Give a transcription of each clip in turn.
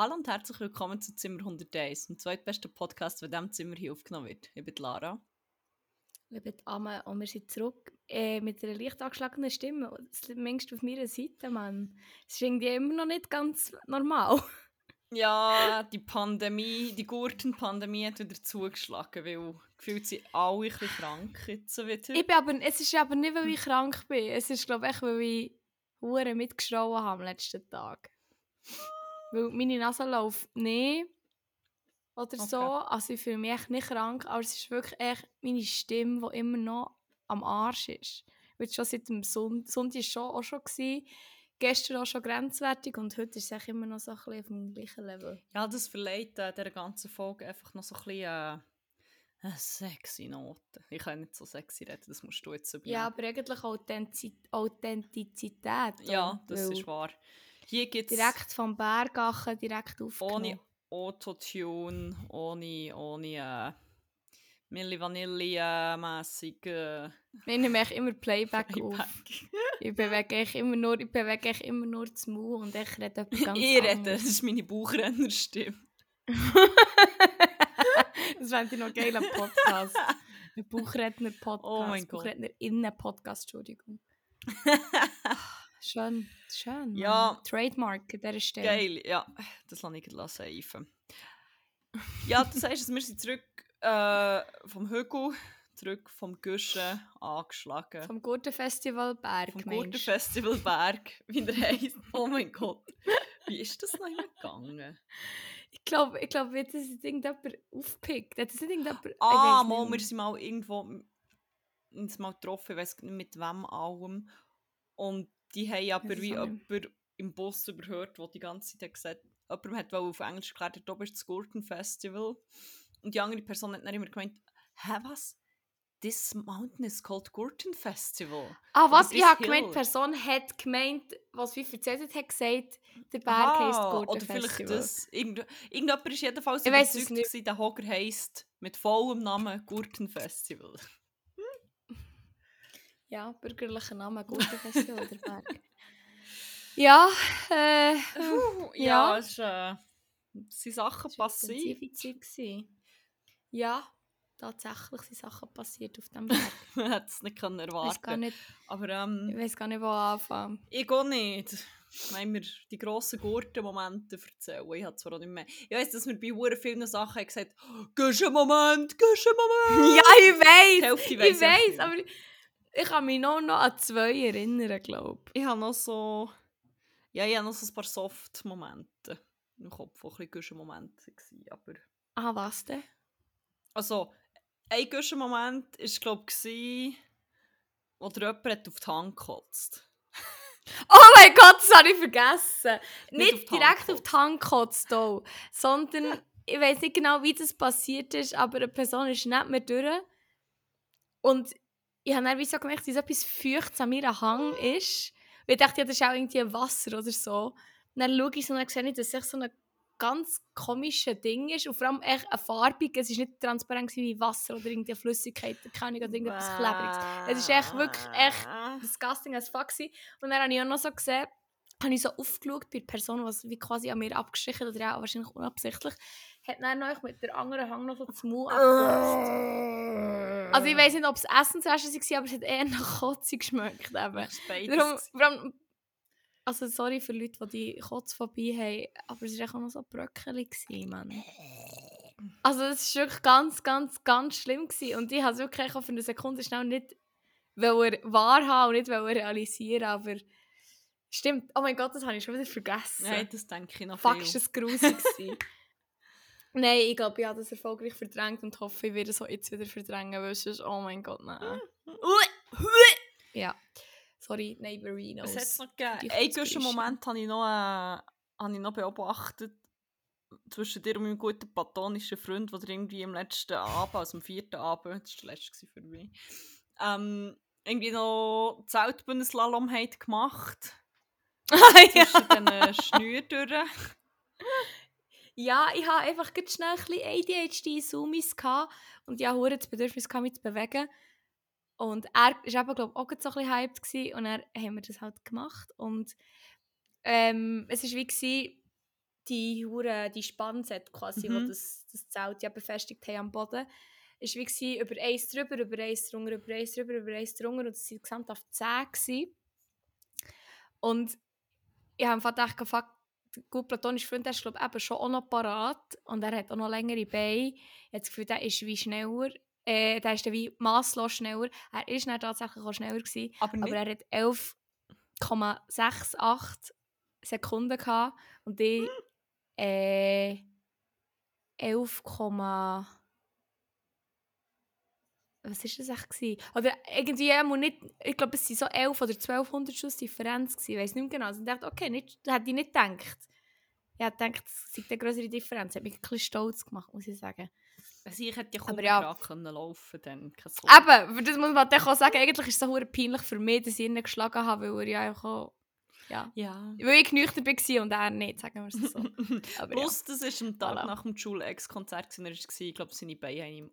Hallo und herzlich willkommen zu Zimmer 101, dem zweitbesten Podcast, der in diesem Zimmer hier aufgenommen wird. Ich bin Lara. Ich bin Amme und wir sind zurück äh, mit einer leicht angeschlagenen Stimme. Zumindest auf meiner Seite, Mann. Es ist irgendwie immer noch nicht ganz normal. Ja, die Pandemie, die Gurtenpandemie hat wieder zugeschlagen, weil gefühlt sind alle ein bisschen krank jetzt wieder. Ich bin aber, es ist aber nicht, weil ich krank bin. Es ist, glaube ich, weil ich Huren mitgeschrauen habe am letzten Tag. Weil meine Nase läuft nicht oder Okay. so. Also ich fühle mich echt nicht krank, aber es ist wirklich echt meine Stimme, die immer noch am Arsch ist. Weil schon seit dem Sonntag, Sonntag war schon auch schon. Gewesen. Gestern auch schon grenzwertig und heute ist es echt immer noch so ein bisschen auf dem gleichen Level. Ja, das verleiht äh, dieser ganzen Folge einfach noch so ein bisschen äh, eine sexy Note. Ich kann nicht so sexy reden, das musst du jetzt übernehmen. Ja, aber eigentlich Authentiz Authentizität. ja das ist wahr. Hier gibt es Direkt vom Bergachen, direkt aufgenommen. ohne Autotune, ohne, ohne äh, Milli Vanilli äh, mässig äh, Ich nehme immer Playback auf. Playback. Ich bewege echt immer nur, ich bewege immer nur das Maul und ich rede etwas ganz ich rede, anderes. das ist meine Bauchrennerstimme. das fände ich noch geil am Podcast. Ein Buchredner-Podcast. Oh mein Gott. Buchrednerinnen-Podcast, Entschuldigung. Schön, schön. Mann. Ja. Trademark an dieser Stelle. Geil, ja, das lasse ich gleich seifen. Ja, das heißt, wir sind zurück äh, vom Hügel, zurück vom Guschen, angeschlagen. Vom Gurtenfestival Berg, Vom. Gurtenfestival Berg, wie der heisst. Oh mein Gott. Wie ist das noch immer gegangen? Ich glaube, ich glaub, wird das jetzt irgendjemand aufgepickt. Hat das nicht irgendjemand... Ah, mal, wir sind mal irgendwo uns mal getroffen, ich weiß nicht mit wem allem. Und die haben aber wie jemand im Bus überhört, der die ganze Zeit hat gesagt jemand hat auf Englisch erklärt, oben ist das Gurten Festival. Und die andere Person hat dann immer gemeint, hä, was? This mountain is called Gurten Festival. Ah, Oder was? Ich habe gemeint, die Person hat gemeint, was wie erzählt hat, hat gesagt, der Berg Aha, heisst Oder Gurtenfestival. vielleicht das. Irgend, irgendjemand ist jedenfalls Ich weiss es überzeugt, gewesen, der Hocker heisst mit vollem Namen Gurten Festival. Ja, bürgerlicher Name, Gurtenfestival der Berg. Ja, äh... Puh, Ja. ja, es ist, äh, es sind Sachen es passiert. gewesen. Ja, tatsächlich sind Sachen passiert auf dem Berg. Man hätte es nicht können Ich gar erwarten nicht, Aber ich ähm, weiß gar nicht, wo anfangen. ich gehe nicht. Wenn wir die grossen Gurten-Momente erzählen. Ich habe zwar auch nicht mehr. Ich weiss, dass wir bei hure vielen Sachen haben gesagt «Gehst einen Moment, gehst einen Moment!» Ja, ich Ich weiss ich weiß, nicht. aber ich, ich kann mich noch, noch an zwei erinnern, glaube Ich habe noch so... Ja, ich habe noch so ein paar Soft-Momente im Kopf, die ein bisschen Guschen-Momente waren. Aber... Ah, was denn? Also, ein Guschen-Moment war, glaube ich, wo jemand auf die Hand gekotzt Oh mein Gott, das habe ich vergessen. Nicht Nicht, auf direkt auf die Hand gekotzt, auch, sondern ich weiß nicht genau, wie das passiert ist, aber eine Person ist nicht mehr durch. Und ich habe dann wie so gemerkt, dass etwas Feuchtes an meiner Hang ist. Und ich dachte, ja, das ist auch irgendwie Wasser oder so. Und dann schaue ich so und dann sehe ich, dass es so ein ganz komisches Ding ist. Und vor allem echt ein farbiges. Es war nicht transparent wie Wasser oder irgendeine Flüssigkeit, keine Ahnung, oder irgendetwas Klebriges. Es ist echt wirklich echt disgusting as fuck gewesen. Und dann habe ich auch noch so gesehen, habe ich so aufgeschaut bei der Person, was wie quasi an mir abgestrichen hat, oder auch wahrscheinlich unabsichtlich, hat dann noch mit der anderen Hang noch so Maul abgekotzt. Also ich weiß nicht, ob es Essensreste war, aber es hat eher nach Kotze geschmeckt. Eben. Darum, allem, also sorry für Leute, die die Kotzphobie haben, aber es war auch noch so Bröckeli, gewesen, Mann. Also es war wirklich ganz, ganz, ganz schlimm gewesen. und ich habe es wirklich auch für eine Sekunde schnell nicht wahrhaben und nicht realisieren, aber stimmt, oh mein Gott, das habe ich schon wieder vergessen. Nein, das denke ich noch Fuck, viel. ist das gewesen. Nein, ich glaube, ich habe das erfolgreich verdrängt und hoffe, ich werde es auch jetzt wieder verdrängen, weil sonst, oh mein Gott, nein. ja, sorry, Neighborinos. Was hat es noch gegeben? Einen guten Moment habe ich, noch, äh, habe ich noch beobachtet. Zwischen dir und meinem guten platonischen Freund, der irgendwie am letzten Abend, also am vierten Abend, das war der letzte für mich, ähm, irgendwie noch Zeltbündenslalom hat gemacht. ja. Zwischen diesen Schnüren durch. Ja, ich habe einfach ganz schnell ein bisschen ADHD-Zoomies und ich hatte das Bedürfnis, mich zu bewegen. Und er war eben, glaube ich, auch so ein bisschen hyped gewesen, und dann haben wir das halt gemacht. Und ähm, es war wie, gewesen, die Hure, die Spannset quasi, wo Mhm. das, das Zelt ja befestigt haben am Boden, ist wie gewesen, über eins drüber, über eins drunter, über eins drüber, über eins drunter und es waren gesamt auf 10 gewesen. Und ich habe einfach gedacht, fuck, gut platonische Freund der ist glaube ich eben schon auch noch parat und er hat auch noch längere Beine. Ich habe das Gefühl, der ist wie schneller, äh, der ist dann wie masslos schneller. Er ist dann tatsächlich auch schneller gewesen, Aber aber er hat 11,68 Sekunden gehabt und ich äh, 11, was ist das echt? Oder irgendwie einmal nicht, ich glaube es waren so 11 oder 1200 Schuss Differenz gewesen, ich weiß nicht mehr genau. Also ich dachte, okay, nicht, das hätte ich nicht gedacht. Ich hätte gedacht, es sei eine größere Differenz. Hat mich ein bisschen stolz gemacht, muss ich sagen. also ich hätte ja kaum ja. können laufen Sohn. Eben, das muss man dann auch sagen, eigentlich ist es so peinlich für mich, dass ich ihn geschlagen habe, weil er ja auch, ja, Ja. weil ich nüchtern war und er nicht, sagen wir es so. Aber ja. Plus, das war am Tag Voilà. nach dem Schul-Ex-Konzert, er war, ich glaube, seine Beine haben ihm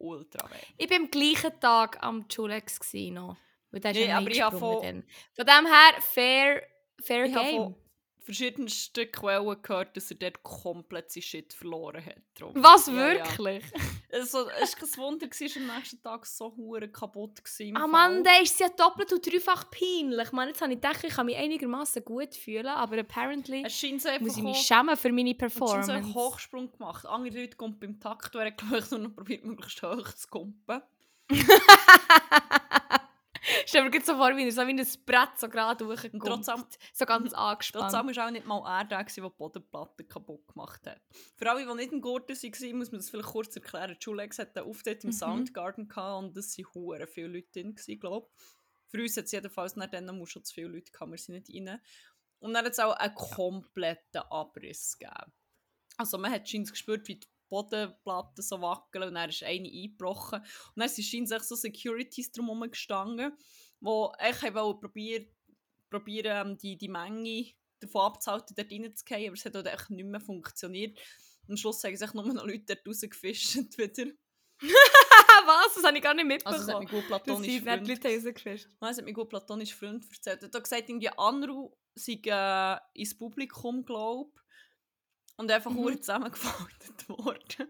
ultra weh. Ich war am gleichen Tag am Julex noch. Weil der ist Nee, aber ich habe von-. Von dem her, fair, fair Ich habe game. von verschiedensten Quellen gehört, dass er dort komplett sein Shit verloren hat. Drum. Was, Ja, ja. wirklich? Also, es war kein Wunder, gewesen, am nächsten Tag so hure kaputt im Ah. Mann, der ist ja doppelt und dreifach peinlich. Mann, jetzt habe ich gedacht, ich kann mich einigermaßen gut fühlen, aber apparently Es scheint so einfach muss ich mich schämen für meine es Performance. einen Hochsprung gemacht. Andere Leute kommen beim Takt, während ich noch probiert, möglichst hoch zu kumpen. Stell mir so vor, wie er so wie ein Brett so gerade Und durchkommt. trotzdem, So ganz angespannt. trotzdem war auch nicht mal er der, der die Bodenplatte kaputt gemacht hat. Für alle, die nicht im Garten waren, muss man das vielleicht kurz erklären. Die Schulex hat einen Auftritt im Mhm. Soundgarden gehabt und es waren hure viele Leute drin, glaube ich. Für uns hat es jedenfalls nach dann muss schon zu viele Leute gehabt, wir sind nicht rein. Und dann hat es auch einen kompletten Abriss gegeben. Also man hat scheinbar gespürt, wie die Bodenplatten so wackeln und dann ist eine eingebrochen. Und dann sind scheinbar so Securities drumherum gestanden, die echt wollten probieren, probieren ähm, die, die Menge davon abzuhalten, dort reinzugehen, aber es hat auch echt nicht mehr funktioniert. Am Schluss haben sich nur noch Leute dort rausgefischt wieder. Was? Das habe ich gar nicht mitbekommen. Also es hat mir gut das platonisch die Leute rausgefischt. Nein, es hat mir gut platonisch Freund erzählt. Er hat gesagt, irgendwie Anru sei äh, ins Publikum, glaube und einfach Mhm. zusammengefaltet worden.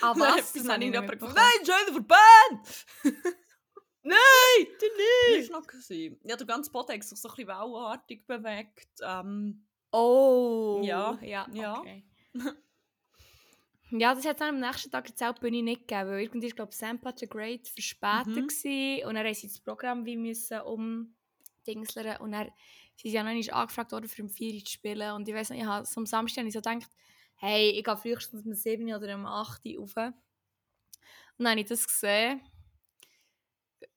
Ah, was? Dann Das habe ich nicht gefragt, mitbekommen. nein, Join der Band! nein, du nicht! Das war noch. gewesen. Ja, der ganze Boden hat sich so ein bisschen wellenartig bewegt. Ähm, Oh. Ja, ja, ja. okay. ja, das hat es dann am nächsten Tag jetzt auch die Bühne nicht gegeben, weil irgendwie, glaube, Sam Patrick Great verspätet Mhm. gewesen, und dann haben sie das Programm wie müssen umdingslern und dann sind sie ja noch nicht angefragt worden, für um 4 Uhr zu spielen und ich weiß nicht, ich habe, so am Samstag habe ich so gedacht, hey, ich gehe frühestens um 7 oder um 8 Uhr rauf. Und dann habe ich das gesehen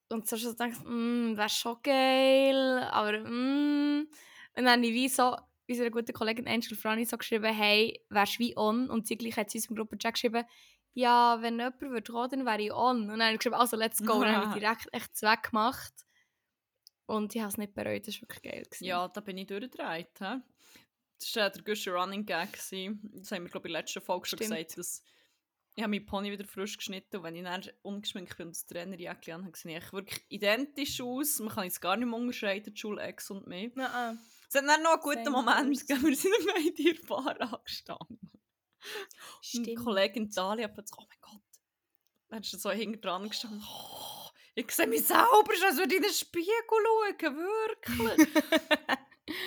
und so gedacht, mm, wäre schon geil, aber mm. Und dann habe ich wie so unserer guten Kollegin Angel Franny so geschrieben, hey, wärst wie on? Und sie gleich hat sie unserem Gruppenchat geschrieben, ja, wenn jemand würde kommen, dann wäre ich on. Und dann habe ich geschrieben, also let's go. Und dann habe ich direkt echt zweck gemacht. Und ich habe es nicht bereut, das war wirklich geil. Gewesen. ja, da bin ich durchgedreht. hä? Das war der Guster Running Gag. gewesen. Das haben wir, glaube ich, in der letzten Folge schon Stimmt. gesagt, dass ich habe meinen Pony wieder frisch geschnitten und wenn ich dann ungeschminkt bin und das Trainerjäckchen an habe, sehe ich wirklich identisch aus. Man kann jetzt gar nicht mehr unterscheiden, die Schule-Ex und mich. Nein, Es hat dann noch einen guten Same Moment gegeben, wir sind beide in der Bar angestanden. Und die Stimmt. Kollegin Talia plötzlich, oh mein Gott. Dann ist so hinten dran gestanden, oh, ich sehe mich selber, schon so in den Spiegel schauen, wirklich.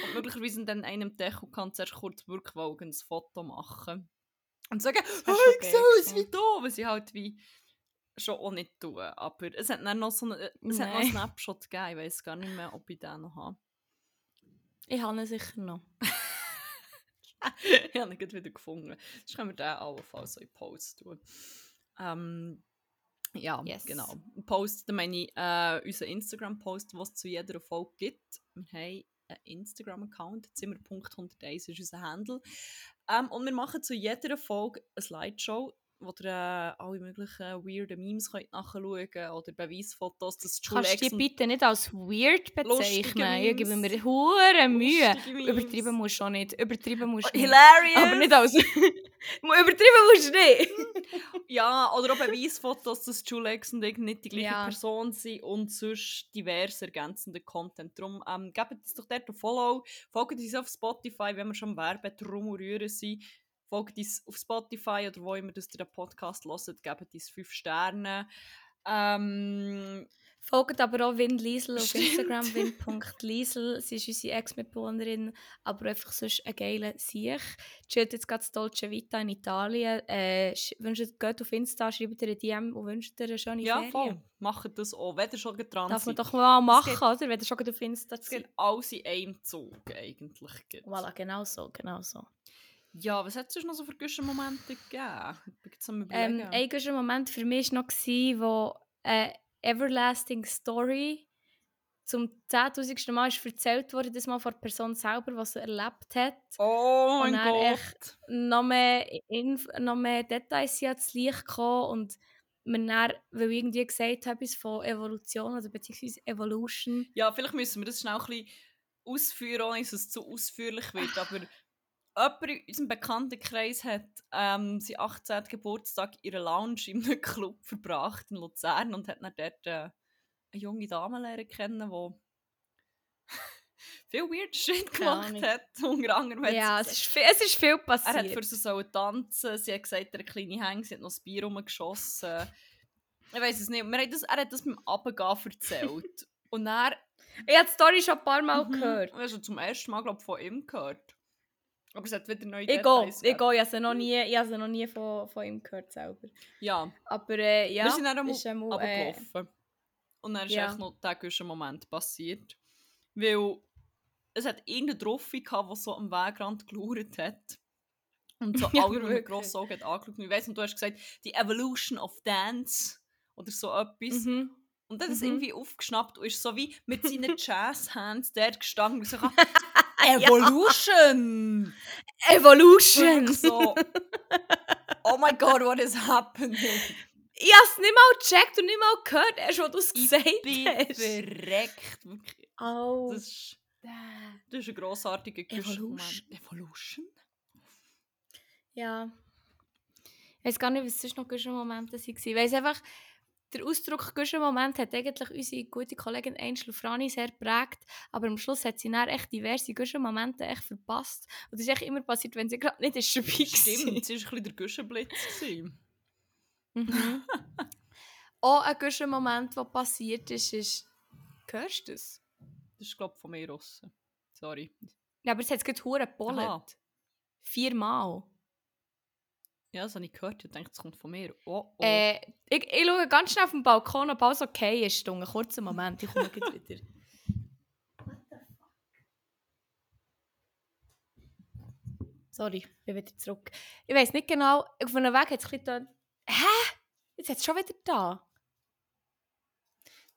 und möglicherweise in dann einem Deko kann zuerst kurz wirklich ein Foto machen. Und sagen, oh, ich sehe aus gewesen. wie du, was ich halt wie schon auch nicht tun. Aber es hat dann noch so eine, es hat noch einen. Snapshot gegeben, ich weiß gar nicht mehr, ob ich den noch habe. Ich habe ihn sicher noch. ich habe ihn wieder gefunden. Sonst können wir den allenfalls so in Post tun. Ähm, ja, Yes. genau. Post, da meine ich äh, unseren Instagram-Post, was es zu jeder Folge gibt. Wir haben einen Instagram-Account, zimmer.101 ist unser Handle. Ähm, und wir machen zu jeder Folge eine Slideshow. Wo ihr äh, alle möglichen weirden Memes könnt nachschauen könnt oder Beweisfotos, dass die Kannst du die bitte nicht als weird bezeichnen? Ich gebe mir hure Mühe. Übertrieben musst du auch nicht. Übertrieben musst du nicht. Hilarious! Aber nicht als... Übertrieben musst du nicht. Ja, oder auch Beweisfotos, dass Julex und ich nicht die gleiche Ja. Person sind und sonst divers ergänzender Content. Darum ähm, gebt uns doch dort ein Follow, folgt uns auf Spotify, wenn wir schon am Werben drum rühren sind. Folgt uns auf Spotify oder wo immer das ihr den Podcast hört, gebt uns 5 Sterne. Ähm, Folgt aber auch Win Liesel auf. Instagram, win.liesel. Sie ist unsere Ex-Mitbewohnerin, aber einfach sonst ein geiler Sieg. Chillt jetzt gerade das Dolce Vita in Italien. Äh, sch- wünscht, geht auf Insta, schreibt ihr eine DM und wünscht ihr eine schöne ja, Ferien. voll. Macht das auch, wenn ihr schon dran Darf man seid. doch mal machen, geht- oder? Wenn ihr schon auf Insta Es seid. geht alles in einem Zug, eigentlich. Voilà, genau so, genau so. Ja, was hat es noch so für gute Momente gegeben? Ich bin Ähm, ein guter Moment für mich war noch, gewesen, wo eine Everlasting Story zum 10'000. Mal ist erzählt wurde, das mal von der Person selber, was sie erlebt hat. Oh Und mein dann Gott! echt noch mehr, Inf noch mehr Details sind ans Licht gekommen und man dann, weil ich irgendwie gesagt habe, etwas von Evolution oder beziehungsweise Evolution. Ja, vielleicht müssen wir das schnell ein bisschen ausführen, ohne dass es zu ausführlich wird. Aber jemand in unserem Bekanntenkreis hat ähm, seinen 18. Geburtstag in einer Lounge in einem Club verbracht in Luzern und hat dann dort äh, eine junge Dame lernen kennen, die viel weird Shit gemacht hat. Unter anderem hat Ja, es ist, viel, es ist viel Er hat passiert. für sie sollen tanzen. Sie hat gesagt, er kleine Hänge, sie hat noch das Bier rumgeschossen. Ich weiß es nicht. Wir haben das, er hat das beim Abgehen erzählt. Und er ich habe die Story schon ein paar Mal Mhm. gehört. Ich habe zum ersten Mal glaub, von ihm gehört. Aber es hat wieder neue Ich gehe, ich gehe. Ich habe sie noch nie, ich habe noch nie von, von ihm gehört selber. Ja, Aber äh, ja, wir sind dann ist einmal einmal, äh. Und dann ist ja. echt noch der Moment passiert. Weil es hat irgendeine Trophy gehabt, die so am Wegrand gelauert hat. Und so Ja, alle mit grossen Augen hat angeschaut. Und ich weiss, und du hast gesagt, die Evolution of Dance oder so etwas. Mhm. Und dann es Mhm. irgendwie aufgeschnappt und ist so wie mit seinen Jazz-Hands dort gestanden und so Ja. Evolution! Evolution! Wirklich so, oh my god, what is happening? Ich habe es nicht mal gecheckt und nicht mal gehört, erst als du es gesagt bin hast. verreckt. Wirklich. Oh. Das ist, das ist ein grossartiger Evolution. Moment. Evolution? Ja. Ich weiß gar nicht, was sonst noch gute Momente waren. Ich weiss einfach, der Ausdruck «gute Moment» hat eigentlich unsere gute Kollegin Angel Frani sehr geprägt, aber am Schluss hat sie dann echt diverse gute Momente echt verpasst. Und das ist echt immer passiert, wenn sie gerade nicht ist dabei Stimmt, es war ein bisschen der Guschenblitz. Mhm. Auch ein guter Moment, der passiert ist, ist... Hörst du das? Das ist, glaube ich, von mir raus. Sorry. Ja, aber es hat gerade hure Aha. gepollet. Viermal. Ja, das habe ich gehört. Ich denke, es kommt von mir. Oh, oh. Äh, ich, ich schaue ganz schnell auf den Balkon, ob alles okay ist. Einen kurzen Moment, ich komme gleich wieder. Sorry, ich bin wieder zurück. Ich weiß nicht genau, auf einem Weg hat es ein bisschen... Hä? Jetzt hat es schon wieder da.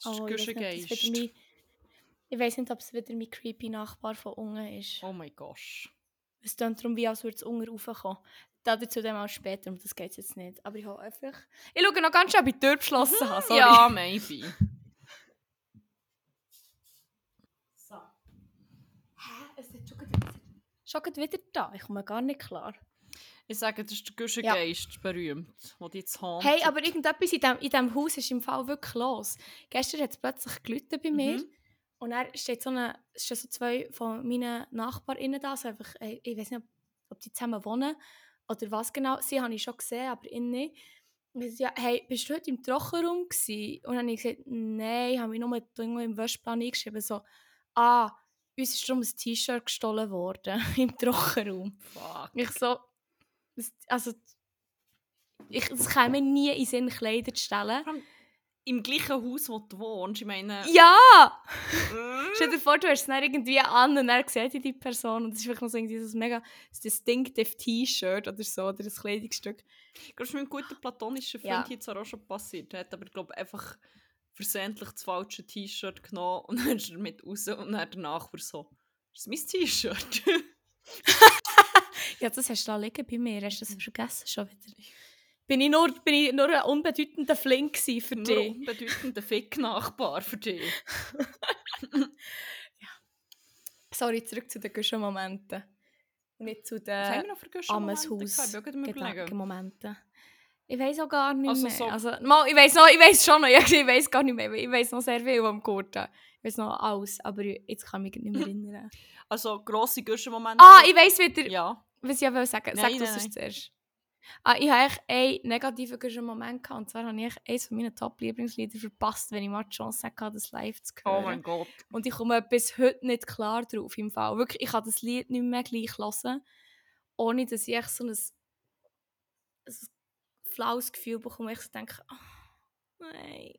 das ist Oh, der ich weiss das weiß nicht, ob es wieder mein creepy Nachbar von unten ist. Oh mein gosh. Es klingt darum, wie als würde es unten raufkommen. Dazu dann mal später, um das geht jetzt nicht. Aber ich habe einfach... Ich schaue noch ganz schnell, ob ich die Tür beschlossen habe. Sorry. Ja, maybe. So. Hä? Es ist schon wieder, schon wieder da. Ich komme gar nicht klar. Ich sage, das ist der Guschengeist, berühmt, der dich jetzt hauntet. Hey, aber irgendetwas in diesem in dem Haus ist im Fall wirklich los. Gestern hat es plötzlich geläutet bei mir. Mhm. Und dann steht so eine, stehen so zwei von meinen Nachbarinnen da. So einfach, ich weiß nicht, ob, ob die zusammen wohnen oder was genau. Sie habe ich schon gesehen, aber ihn nicht. Und ich ja, hey, bist du heute im Trockenraum gewesen? Und dann habe ich gesagt, nein, ich habe mich nur irgendwo im Wäschplan eingeschrieben. So, ah, uns ist darum ein T-Shirt gestohlen worden im Trockenraum. Fuck. Ich so, also, ich, es käme mir nie in Sinn, Kleider zu stellen. Im gleichen Haus, wo du wohnst, ich meine... Ja! äh, Stell dir vor, du hast es dann irgendwie an und dann sieht die Person und es ist wirklich noch so irgendwie so ein mega distinctive T-Shirt oder so, oder ein Kleidungsstück. Ich glaube, es ist mit einem guten platonischen Freund Ja. zwar auch schon passiert. Er hat aber, glaube einfach versehentlich das falsche T-Shirt genommen und dann ist er mit raus und dann der Nachbar so, das ist mein T-Shirt. Ja, das hast du da liegen bei mir, hast du das vergessen schon wieder? Bin ich nur, bin ich nur ein unbedeutender Flink für Nur dich. unbedeutender Fick-Nachbar für dich. Sorry, zurück zu den Guschen-Momenten. Nicht zu den noch für Guschen-Momente Ameshaus gehabt? Ich weiß auch gar nicht Also mehr. so- Also, mal, ich weiß noch, ich weiß schon noch, ja, ich weiß gar nicht mehr. Ich weiß noch sehr viel am Gurten. Ich weiß noch alles, aber jetzt kann ich mich nicht mehr erinnern. Also grosse Guschen-Momente. ah, ich weiß wieder, Ja. was ich will sagen. Sag Nein, du es zuerst. Ah, ich habe echt einen negativen Moment gehabt. Und zwar habe ich eines von meinen Top-Lieblingslieder verpasst, wenn ich mal die Chance hatte, das live zu hören. Oh mein Gott. Und ich komme bis heute nicht klar drauf im Fall. Wirklich, ich kann das Lied nicht mehr gleich hören, ohne dass ich echt so ein, ein flaues Gefühl bekomme. Ich so denke, oh, nein.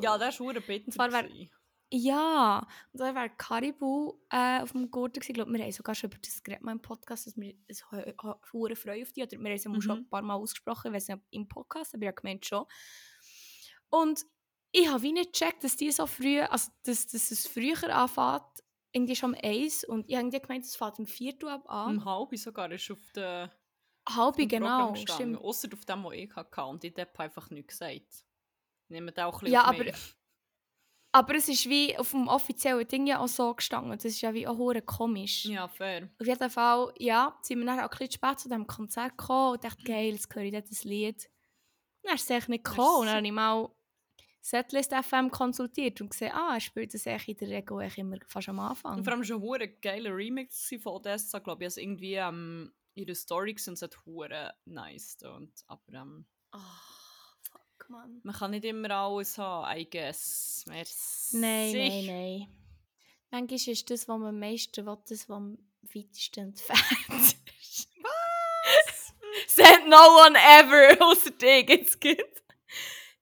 Ja, das war verdammt bitter. zwar gewesen. Ja, und dann wäre Caribou äh, auf dem Gurten. Ich glaube, wir haben sogar schon über das geredet mal im Podcast, dass wir eine hohe Freude auf die oder wir haben es Mhm. schon ein paar Mal ausgesprochen, nicht, ob im Podcast, aber ich habe gemeint schon. Und ich habe wie nicht gecheckt, dass die so früh, also dass, dass es früher anfängt, irgendwie schon um eins und ich habe gemeint, es fängt um vier Uhr ab an. Um halb sogar ist auf der Halb, genau, stimmt. Ausser auf dem, was ich hatte. Und ich habe einfach nichts gesagt. Nehmen wir auch ein bisschen Ja, aber- mich. Aber es ist wie auf dem offiziellen Ding ja auch so gestanden. Das ist ja wie auch hure komisch. Ja, fair. Auf jeden Fall, ja, sind wir dann auch ein bisschen spät zu diesem Konzert gekommen und dachte, geil, jetzt höre ich das Lied. Dann ist es eigentlich nicht gekommen. Und dann habe ich mal Setlist FM konsultiert und gesehen, ah, er spielt das eigentlich in der Regel eigentlich immer fast am Anfang. Und vor allem es ein geiler Remix von Odessa, glaube ich. Also irgendwie ähm, ihre Story gesehen und es hure nice. Und, aber ähm, Ah, Mann. man kann nicht immer alles haben, I guess. Merci. Nein, nein, nein. Manchmal ist das, was man am meisten will, das, was am weitesten entfernt ist. Was? Said no one ever, außer dich jetzt gibt.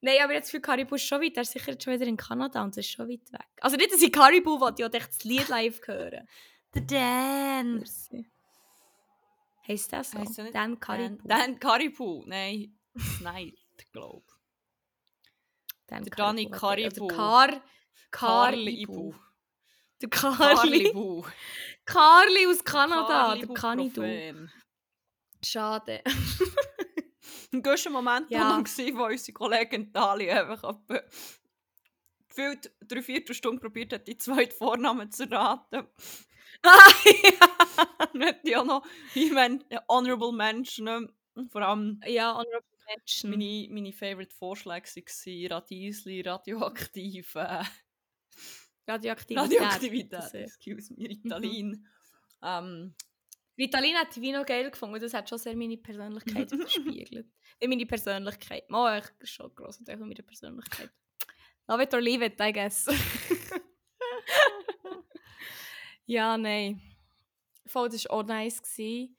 Nein, aber jetzt für Caribou ist schon weit. Er ist sicher schon wieder in Kanada und es ist schon weit weg. Also nicht, dass ich Caribou will, ich echt das Lied live hören. The Dance. Merci. Heisst das so? Nicht Dan Caribou. Dan Caribou. Nein, Snipe, glaube ich. Der Dani. Oder Car... Carli-Ibu. Caribou. Der Carli. Carli-Bu. Carli aus Kanada. Carli-Bu Der. Profan. Schade. Ein guter Moment Ja. war wo unsere Kollegin Tali einfach gefühlt drei Viertelstunde probiert hat, die zweite Vornamen zu raten. ah, ja. Die auch noch, ich meine, Honorable Mention, vor allem Ja, Honorable Mention. meine, meine favorite Vorschläge waren Radiesli, Radioaktiv, äh, Radioaktivität. Radioaktivität, äh, excuse me, Ritalin. ähm, Ritalin hat noch geil gefunden. Das hat schon sehr meine Persönlichkeit widerspiegelt. Nicht meine Persönlichkeit. Mal ich schon grosser Teil von meiner Persönlichkeit. Love it or leave it, I guess. ja, nein. Voll, das war auch nice. gewesen.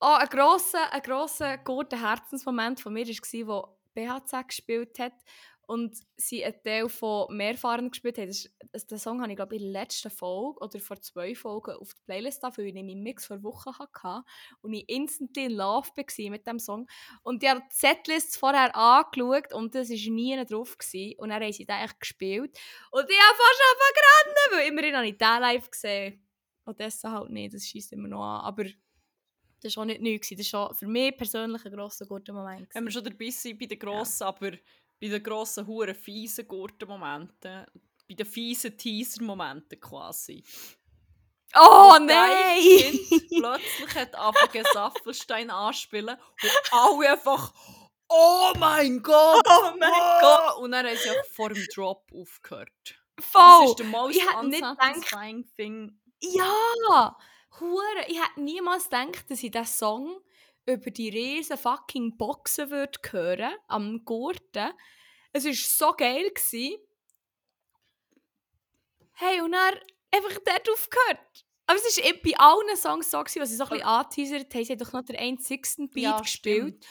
Oh, ein grosser, ein grosser, guter Herzensmoment von mir war, wo BHZ gespielt hat und sie einen Teil von Mehrfahrern gespielt hat. Den Song habe ich, glaube ich, in der letzten Folge oder vor zwei Folgen auf die Playlist da, weil ich meinem Mix vor Wochen hatte und ich instantly in love war mit dem Song. Und ich habe die Setlists vorher angeschaut und das war nie drauf. Gewesen. Und dann haben sie den gespielt. Und ich habe fast angefangen zu rennen, weil immerhin habe ich den live gesehen. Odessa halt nicht, das schießt immer noch an. Aber das war auch nicht neu. gewesen. Das war für mich persönlich ein grosser, guter Moment. wenn wir gewesen. schon dabei sind bei den grossen, aber bei den grossen, huren fiesen Gurten-Momenten, bei den fiesen Teaser-Momenten quasi. Oh Wo nein! Kind plötzlich hat angefangen Saffelstein anspielen und alle einfach «Oh mein Gott! Oh mein Gott!» Und dann haben sie auch vor dem Drop aufgehört. Das Voll! ist der most unsatisfying thing. Ja! Hure! Ich hätte niemals gedacht, dass ich diesen Song über die riesen fucking Boxen würde hören am Gurten. Es war so geil. Gewesen. Hey, und dann einfach dort aufgehört. Aber es war bei allen Songs so, gewesen, was sie so ein bisschen angeteasert haben. Sie haben doch noch den einzigsten Beat Ja, gespielt.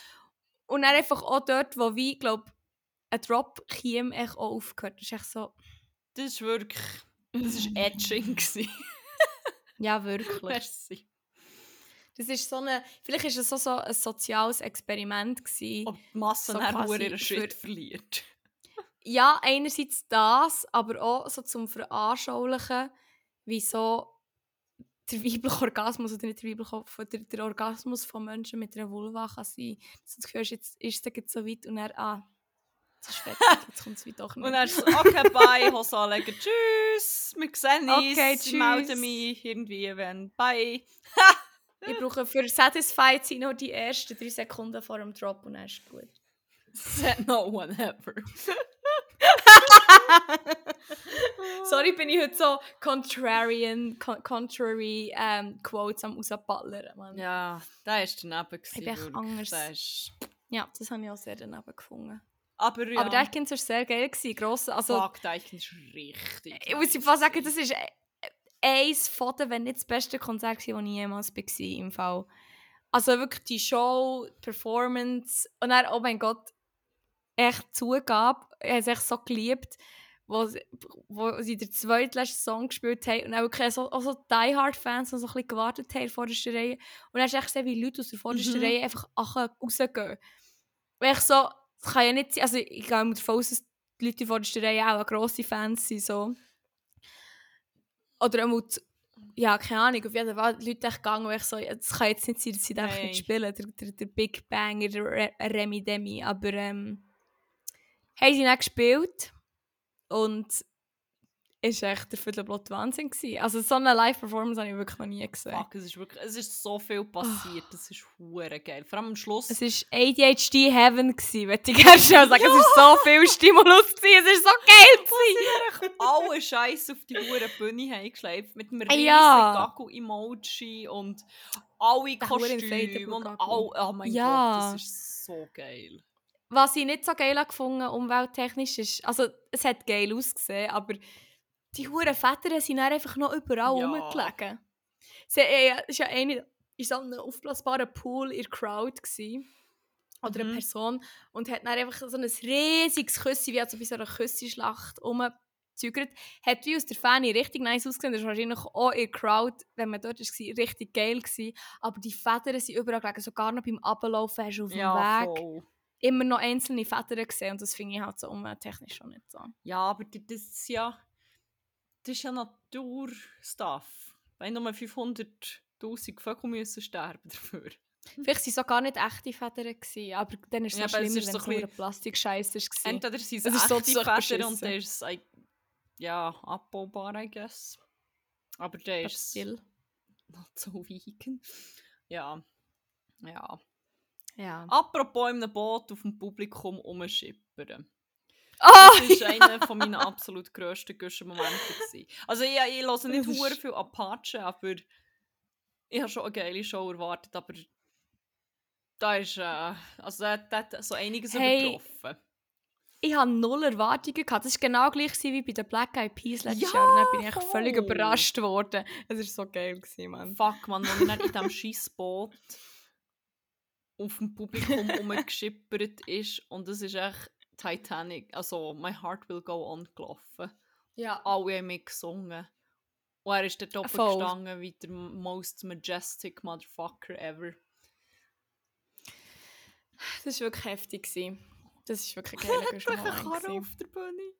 Und dann einfach auch dort, wo wie, glaube ein Drop kam, echt auch aufgehört. Das ist echt so... Das ist wirklich... Das war edging. Ja, wirklich. Merci. Das ist so eine, vielleicht ist es so, so ein soziales Experiment gewesen. Ob die Masse So so quasi ihren Schritt für- verliert. Ja, einerseits das, aber auch so zum Veranschaulichen, wie so der weibliche Orgasmus oder nicht der weibliche, der, der Orgasmus von Menschen mit einer Vulva kann sein. Du das Gefühl jetzt ist es so weit und er, ah, ist fertig, jetzt kommt es wie doch nicht. Und dann ist so, okay, bye, Hose anlegen, tschüss, wir sehen uns, Okay, ich melde tschüss. mich irgendwie, wenn, bye. Ich brauche für Satisfied sein nur die ersten drei Sekunden vor dem Drop und dann ist es gut. Said no one ever. Sorry, bin ich heute so contrarian, con contrary ähm, Quotes am rausballern, Mann. Ja, da war daneben. gewesen, bin echt anders. Der ist- Ja, das habe ich auch sehr daneben gefunden. Aber ja, Aber der Kind war sehr geil. Gewesen, gross, also, fuck, Icon ist richtig ich muss fast sagen, das ist äh, eins von den, wenn nicht das beste Konzert, das ich jemals war im Fall. Also wirklich die Show, die Performance und dann, oh mein Gott, echt Zugabe. Ich habe es echt so geliebt, wo, sie- wo sie den zweitletzten Song gespielt haben und auch wirklich so, auch so Die Hard Fans, die so ein bisschen gewartet haben vor der Reihe. Und dann hast du echt gesehen, wie Leute aus der vordersten Mhm. Reihe einfach ach- rausgehen. Und ich so, kann ja nicht sein, also ich gehe davon aus, dass die Leute in der Reihe auch grosse Fans sind, so. Oder die- ja, keine Ahnung, auf jeden Fall, die Leute gegangen, und ich so, das kann jetzt nicht sein, dass sie da nicht spielen, der, der, der Big Banger, der Re Remi Demi, aber ähm, haben sie nicht gespielt und war echt der Viertelblatt Wahnsinn. Gewesen. Also so eine Live-Performance habe ich wirklich noch nie gesehen. Fuck, es ist wirklich, es ist so viel passiert, das ist hure geil. Vor allem am Schluss. Es war ADHD Heaven, gewesen, möchte ich gerne schon sagen. Es war so viel Stimulus, gewesen. es war so geil. Gewesen. alle Scheiß auf die hure Bühne haben geschleift mit einem Ah, riesigen ja. Gagu-Emoji und alle Kostüme und all, oh mein Ja. Gott, das ist so geil. Was ich nicht so geil gefunden umwelttechnisch ist, also es hat geil ausgesehen, aber die huren Väter sind dann einfach noch überall Ja. rumgelegen. Sie äh, ist ja eine in so einem aufblasbaren Pool in der Crowd gsi oder eine Mhm. Person und hat dann einfach so ein riesiges Küssi, wie also bei so einer Küssi-Schlacht rumgezügert. Hat wie aus der Ferne richtig nice ausgesehen. Das war wahrscheinlich auch in der Crowd, wenn man dort war, richtig geil gewesen. Aber die Väter sind überall gelegen, sogar noch beim Ablaufen hast du auf dem Ja, Weg voll. immer noch einzelne Väter gesehen und das finde ich halt so umwelttechnisch schon nicht so. Ja, aber das ist ja, das ist ja Naturstuff. Wenn nur 500'000 Vögel müssen sterben dafür. Vielleicht waren es so gar nicht echte Väter, gewesen, aber dann ist es Ja, es schlimmer, ist wenn so es nur Plastikscheiß war. Entweder sind es so echte zu Federn und der ist ein- ja, abbaubar, I guess. Aber der ist still. not so vegan. Ja. Ja. Ja. Apropos in einem Boot auf dem Publikum rumschippern. Ah! Das war einer von meinen absolut grössten Guschen-Momente. gewesen. Also ich, ich höre nicht Das hure viel Apache, aber ich habe schon eine geile Show erwartet, aber da ist, äh, also da, da hat so einiges Hey, übertroffen. Ich hatte null Erwartungen. Gehabt. Das war genau gleich wie bei den Black Eyed Peas letztes Ja, Jahr. Und dann bin ich echt völlig überrascht worden. Es war so geil, gewesen, Mann. Fuck, man, wenn dann in diesem Scheissboot auf dem Publikum rumgeschippert ist und es ist echt Titanic, also My Heart Will Go On gelaufen. Ja. Alle haben mitgesungen. Und er ist dort oben Voll. gestanden wie der most majestic Motherfucker ever. Das war wirklich heftig. Gewesen. Das war wirklich ein geiler Karre auf der Bühne.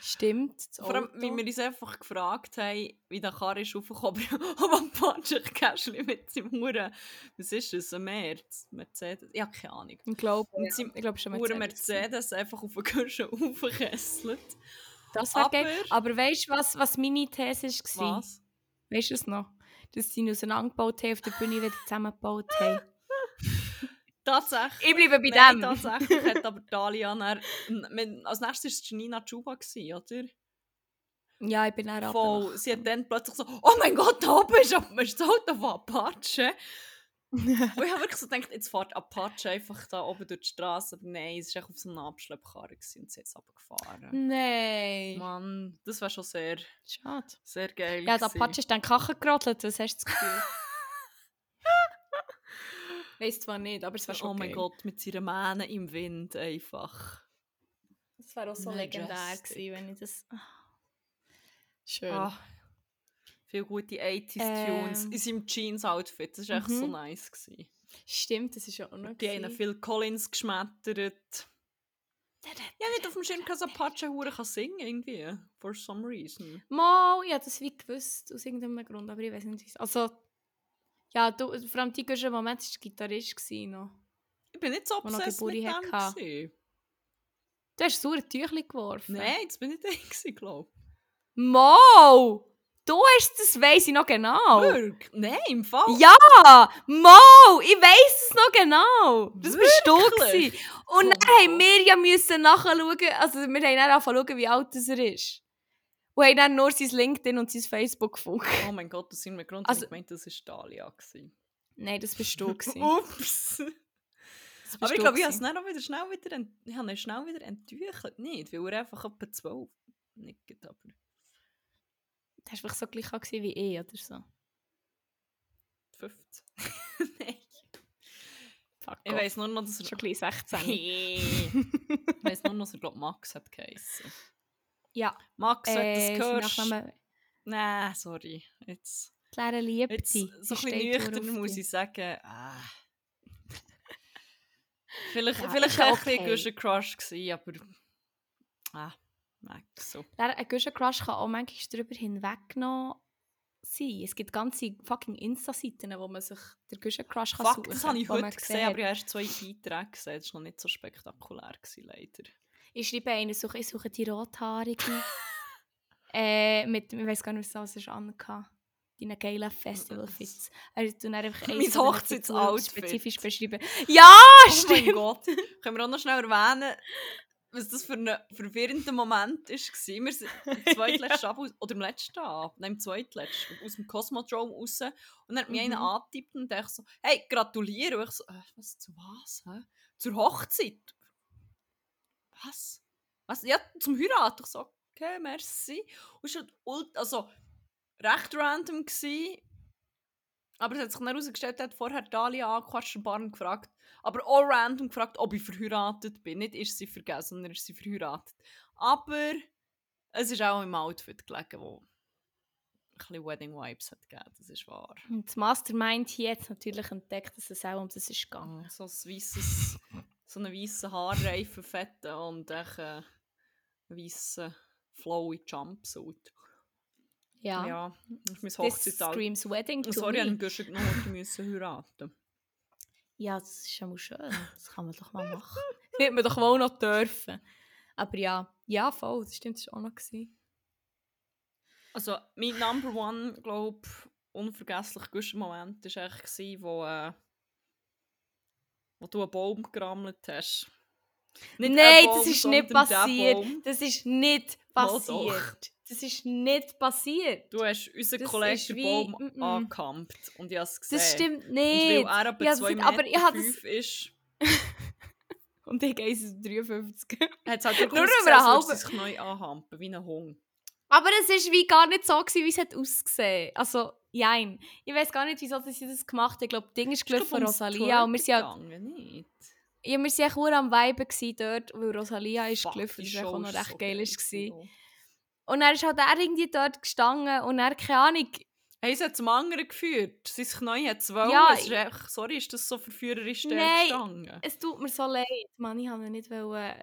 Stimmt. Vor allem, Auto. wir uns einfach gefragt haben, wie der Karre ist aufgekommen, ob ein Patrick Cashly mit seinem Huren, was ist das, ein Merz, Mercedes, ich habe keine Ahnung. Ich glaube, seinem ich glaube schon Mercedes. Mercedes einfach auf den Kirschen aufgekesselt. Das wäre geil. Aber- Aber weißt du, was, was meine These war? Was? Weißt du es noch? Dass sie ihn auseinandergebaut haben, auf der Bühne wieder zusammengebaut haben. Ich Tatsächlich. bleibe bei Nein, dem. tatsächlich hat aber Dalia dann, als nächstes war Janina Chuba, oder? Ja, ich bin auch Voll. Sie hat dann plötzlich so, oh mein Gott, da oben ist, ist das Auto von Apache. Und ich habe wirklich so gedacht, jetzt fährt Apache einfach da oben durch die Straße. Aber nein, es war auf so einer Abschleppkarre und sie ist runtergefahren. Nein. Mann, das war schon sehr, Schade. sehr geil. Ja, der. Apache ist dann Kachen gerodelt, was hast du das Gefühl? Weiss zwar nicht, aber es war schon Oh mein. Gott, mit seinen Mähnen im Wind einfach. Das wäre auch so Majestic. legendär gewesen, wenn ich das... Ah. Schön. Ah, viele gute 80s-Tunes Ähm. in seinem Jeans-Outfit. Das war echt so Mhm. nice. Gewesen. Stimmt, das ist ja auch noch Die haben. Phil Collins geschmettert. Ja, nicht auf dem Schirm, dass Apache hure kann singen irgendwie. For some reason. Mal, ich habe das wie gewusst, aus irgendeinem Grund, aber ich weiß nicht, wieso. Also, ja, du, vor allem die größte Moment war Gitarrist. Noch. Ich bin nicht so obsessed mit dem gewesen. Du hast so ein Tüchli geworfen. Nein, jetzt bin ich da gewesen, glaube Mal! Du hast das, weiss ich noch ich. genau. Wirklich? Nein, im Fall. Ja! Mal! Ich weiss es noch genau! Das bist du Wirklich? gewesen. Und Oh dann haben wir ja müssen nachschauen, also wir haben dann angefangen wie alt das er ist. Und haben dann nur sein LinkedIn und sein Facebook gefunden. Oh mein Gott, aus irgendeinem Grund Also- also, ich gemeint, das war Dalia. gewesen. Nein, das bist du. Ups. Das Aber ich glaube, ich habe es gewesen. dann auch wieder schnell wieder, ich habe schnell wieder enttüchelt. Nicht, weil er einfach etwa 12 nickt, aber... Das war einfach so gleich gewesen wie ich oder so. 15. Nein. Fuck Ich weiss nur noch, dass er... Schon gleich 16. ich weiss nur noch, dass er, glaube Max hat geheissen. Ja, Max, wenn du äh, das sein hörst... Nein, sorry. Jetzt, die Lehre liebt jetzt so ein bisschen nüchtern muss ich sagen... Ah. Vielleicht, Ja, vielleicht ist ja ein okay. bisschen Crush gewesen, aber... Ah, Max, so. Ein guter Crush kann auch manchmal darüber hinweggenommen sein. Es gibt ganze fucking Insta-Seiten, wo man sich der Guschen Crush kann Fuck, suchen das habe ich heute gesehen, aber ich habe erst zwei Beiträge gesehen. Das war noch nicht so spektakulär, gewesen, leider. Ich schreibe einen, suche, ich suche die Rothaarige. äh, mit, ich weiß gar nicht, was es anhatte. Deine geilen Festival-Fits. Also, du einfach Mein Hochzeitsoutfit. Spezifisch beschreiben. Ja, Oh mein stimmt! Gott. Können wir auch noch schnell erwähnen, was das für ein verwirrender Moment war. Wir sind im zweitletzten Abend, oder im letzten Abend, nein, im zweitletzten, aus dem Cosmodrome raus. Und dann hat mich Mhm. einer angetippt und dachte so, hey, gratuliere. Und ich so, äh, was, zu was? Hä? Zur Hochzeit? Was? Was? Ja, zum Heiraten. Ich so, okay, merci. Und es war halt also, recht random. Gewesen. Aber es hat sich dann herausgestellt, er hat vorher Dalia angequatscht und Barn gefragt, aber auch random gefragt, ob ich verheiratet bin. Nicht ist sie vergessen, sondern ist sie verheiratet. Aber es ist auch im Outfit gelegen, wo ein bisschen Wedding Vibes hat gegeben, das ist wahr. Und das Mastermind hier hat natürlich entdeckt, dass es auch um das ist gegangen. So ein weisses, so einen weißen Haarreifen fetten und echt einen weißen flowy Jumpsuit. Ja. Ja, das ist mein This Hochzeit. screams wedding to Sorry, ich me. Guschen genommen, die müssen heiraten. Ja, das ist ja mal schön. Das kann man doch mal machen. Das wird man doch wohl noch dürfen. Aber ja, ja, voll, das stimmt, das war auch noch. Gewesen. Also, mein Number One, glaube unvergesslich guter Moment war gewesen, wo, äh, wo du einen Baum gerammelt hast. Nicht Nein, ein Baum, das ist nicht passiert. Das ist nicht passiert. Das ist nicht passiert. Du hast unseren Das Kollegen Baum mm, mm. angekampt und ich habe es gesehen. Das stimmt Und nicht. weil er habe 2 das- Meter aber ich habe das- fünf ist, Und ich gehe 53. hat es halt Nur über eine halbe- sich neu anhampen, wie ein Hund. Aber es war wie gar nicht so, gewesen, wie es hat ausgesehen Also, jein. Ich weiß gar nicht, wieso sie das gemacht haben. Ich glaube, das Ding ist gelaufen von Rosalia. Und wir sind gegangen, nicht? ja, wir echt nur am gewesen dort, weil Rosalia ist Fuck, gelaufen. die Das war auch noch ist recht so geil. War. Und dann ist halt er irgendwie dort gestanden und er, keine Ahnung, Hey, sie hat zum anderen geführt. Sich neu hat es wollen. Ja, es ist echt, sorry, ist das so verführerisch Nein. gestanden? es tut mir so leid. Mann, ich wollte ihn nicht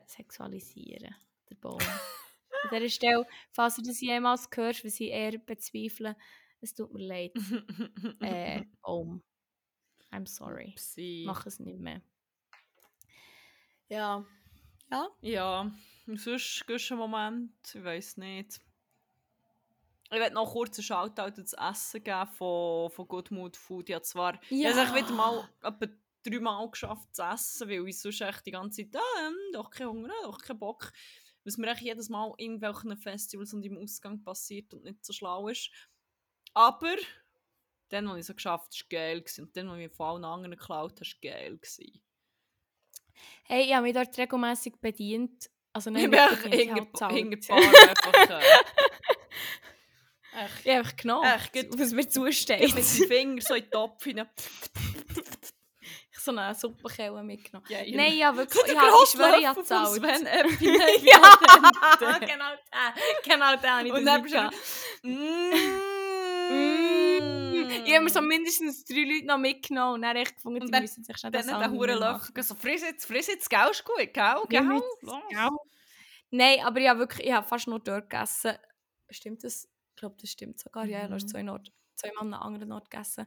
sexualisieren, der Baum. An dieser Stelle, falls du das jemals hörst, was ich eher bezweifle, es tut mir leid. Äh, Baum. I'm sorry. Upsi. Mach es nicht mehr. Ja. Ja? Ja, und sonst gehst du einen Moment, ich weiß nicht. Ich werde noch kurz einen Shoutout ans Essen geben von, von Good Mood Food. Ich habe zwar ich habe wieder mal etwa dreimal geschafft zu essen, weil ich sonst echt die ganze Zeit ah, ähm, doch keinen Hunger, doch keinen Bock. Was mir echt jedes Mal in irgendwelchen Festivals und im Ausgang passiert und nicht so schlau ist. Aber dann, was ich so geschafft habe, war geil. gewesen. Und dann, was ich mir von allen anderen geklaut habe, war geil. gewesen. Hey, ich habe mich dort regelmäßig bedient. Also Ich nicht bin ich die Bar einfach... Äh, Ich habe einfach genommen, Echt, gut. was mir Ich zusteht. mit dem Finger so in den Topf hinein. Ich so eine Suppenkelle mitgenommen. Ja, Nein, ja, wirklich. Ich, habe- ich schwöre, ich habe gezahlt. Sven ja, genau der. Genau habe ich Und dann nicht bist du gehabt. Mm. Ich Ich habe mir so mindestens drei Leute noch mitgenommen und dann echt gefunden, Und die dann- müssen sich schnell Dann das den andere Huren. Löffel so, friss jetzt, friss jetzt, gell, ist gut, gell, Ja, gell? Nein, aber ich habe wirklich, ich habe fast nur dort gegessen. Stimmt das? Ich glaube, das stimmt sogar. Ja, du hast Mhm. zwei, Nord zweimal an einem anderen Ort gegessen.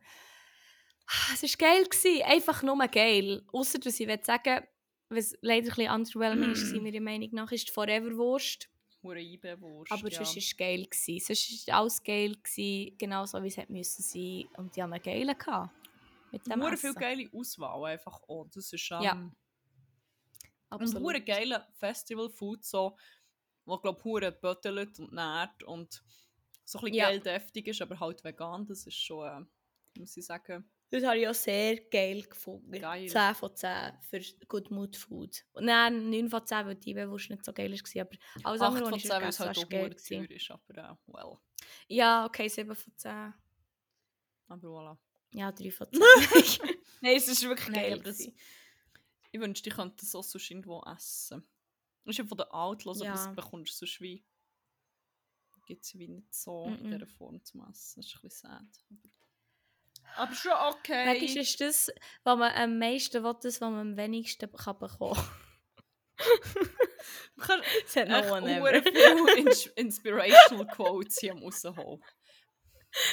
Ah, Es war geil. Gewesen. Einfach nur geil. Außer, dass ich sagen, was leider ein bisschen underwhelming ist, meiner Meinung nach, ist die Forever-Wurst. Eibewurst, Aber ja. sonst war es geil. Gewesen. Sonst war alles geil. Gewesen, genauso wie es hätte müssen sein. Und die haben einen geilen gehabt. Mit dem Hure viel geile Auswahl einfach auch. Das ist ähm, Ja, Und Absolut. hure geile Festival-Food, so, wo glaub hure böttelt und nährt und so ein bisschen Ja. geil deftig ist, aber halt vegan, das ist schon, äh, muss ich sagen, Das habe ich auch sehr geil gefunden. Geil. 10 von 10 für Good Mood Food. Nein, 9 von 10, weil die Bewusst nicht so geil war. Aber alles 8 andere, von was 10, ich weil es halt auch geil. teuer ist, aber äh, well, Ja, okay, 7 von 10. aber voilà. Ja, 3 von 10. Nein, es ist wirklich Nein, geil. aber das-. Ich wünschte, ich könnte das auch sonst irgendwo essen. Das ist ja von den Outlaws, aber Ja. das bekommst du sonst wie, gibt es wie nicht so Mm-mm. in dieser Form zum Essen, das ist ein bisschen sad. Aber, schon okay. Manchmal ist das, was man am meisten will, das, was man am wenigsten kann bekommen Du kannst Es hat echt no one hure ever. viele Ins Inspirational Quotes hier rausholen.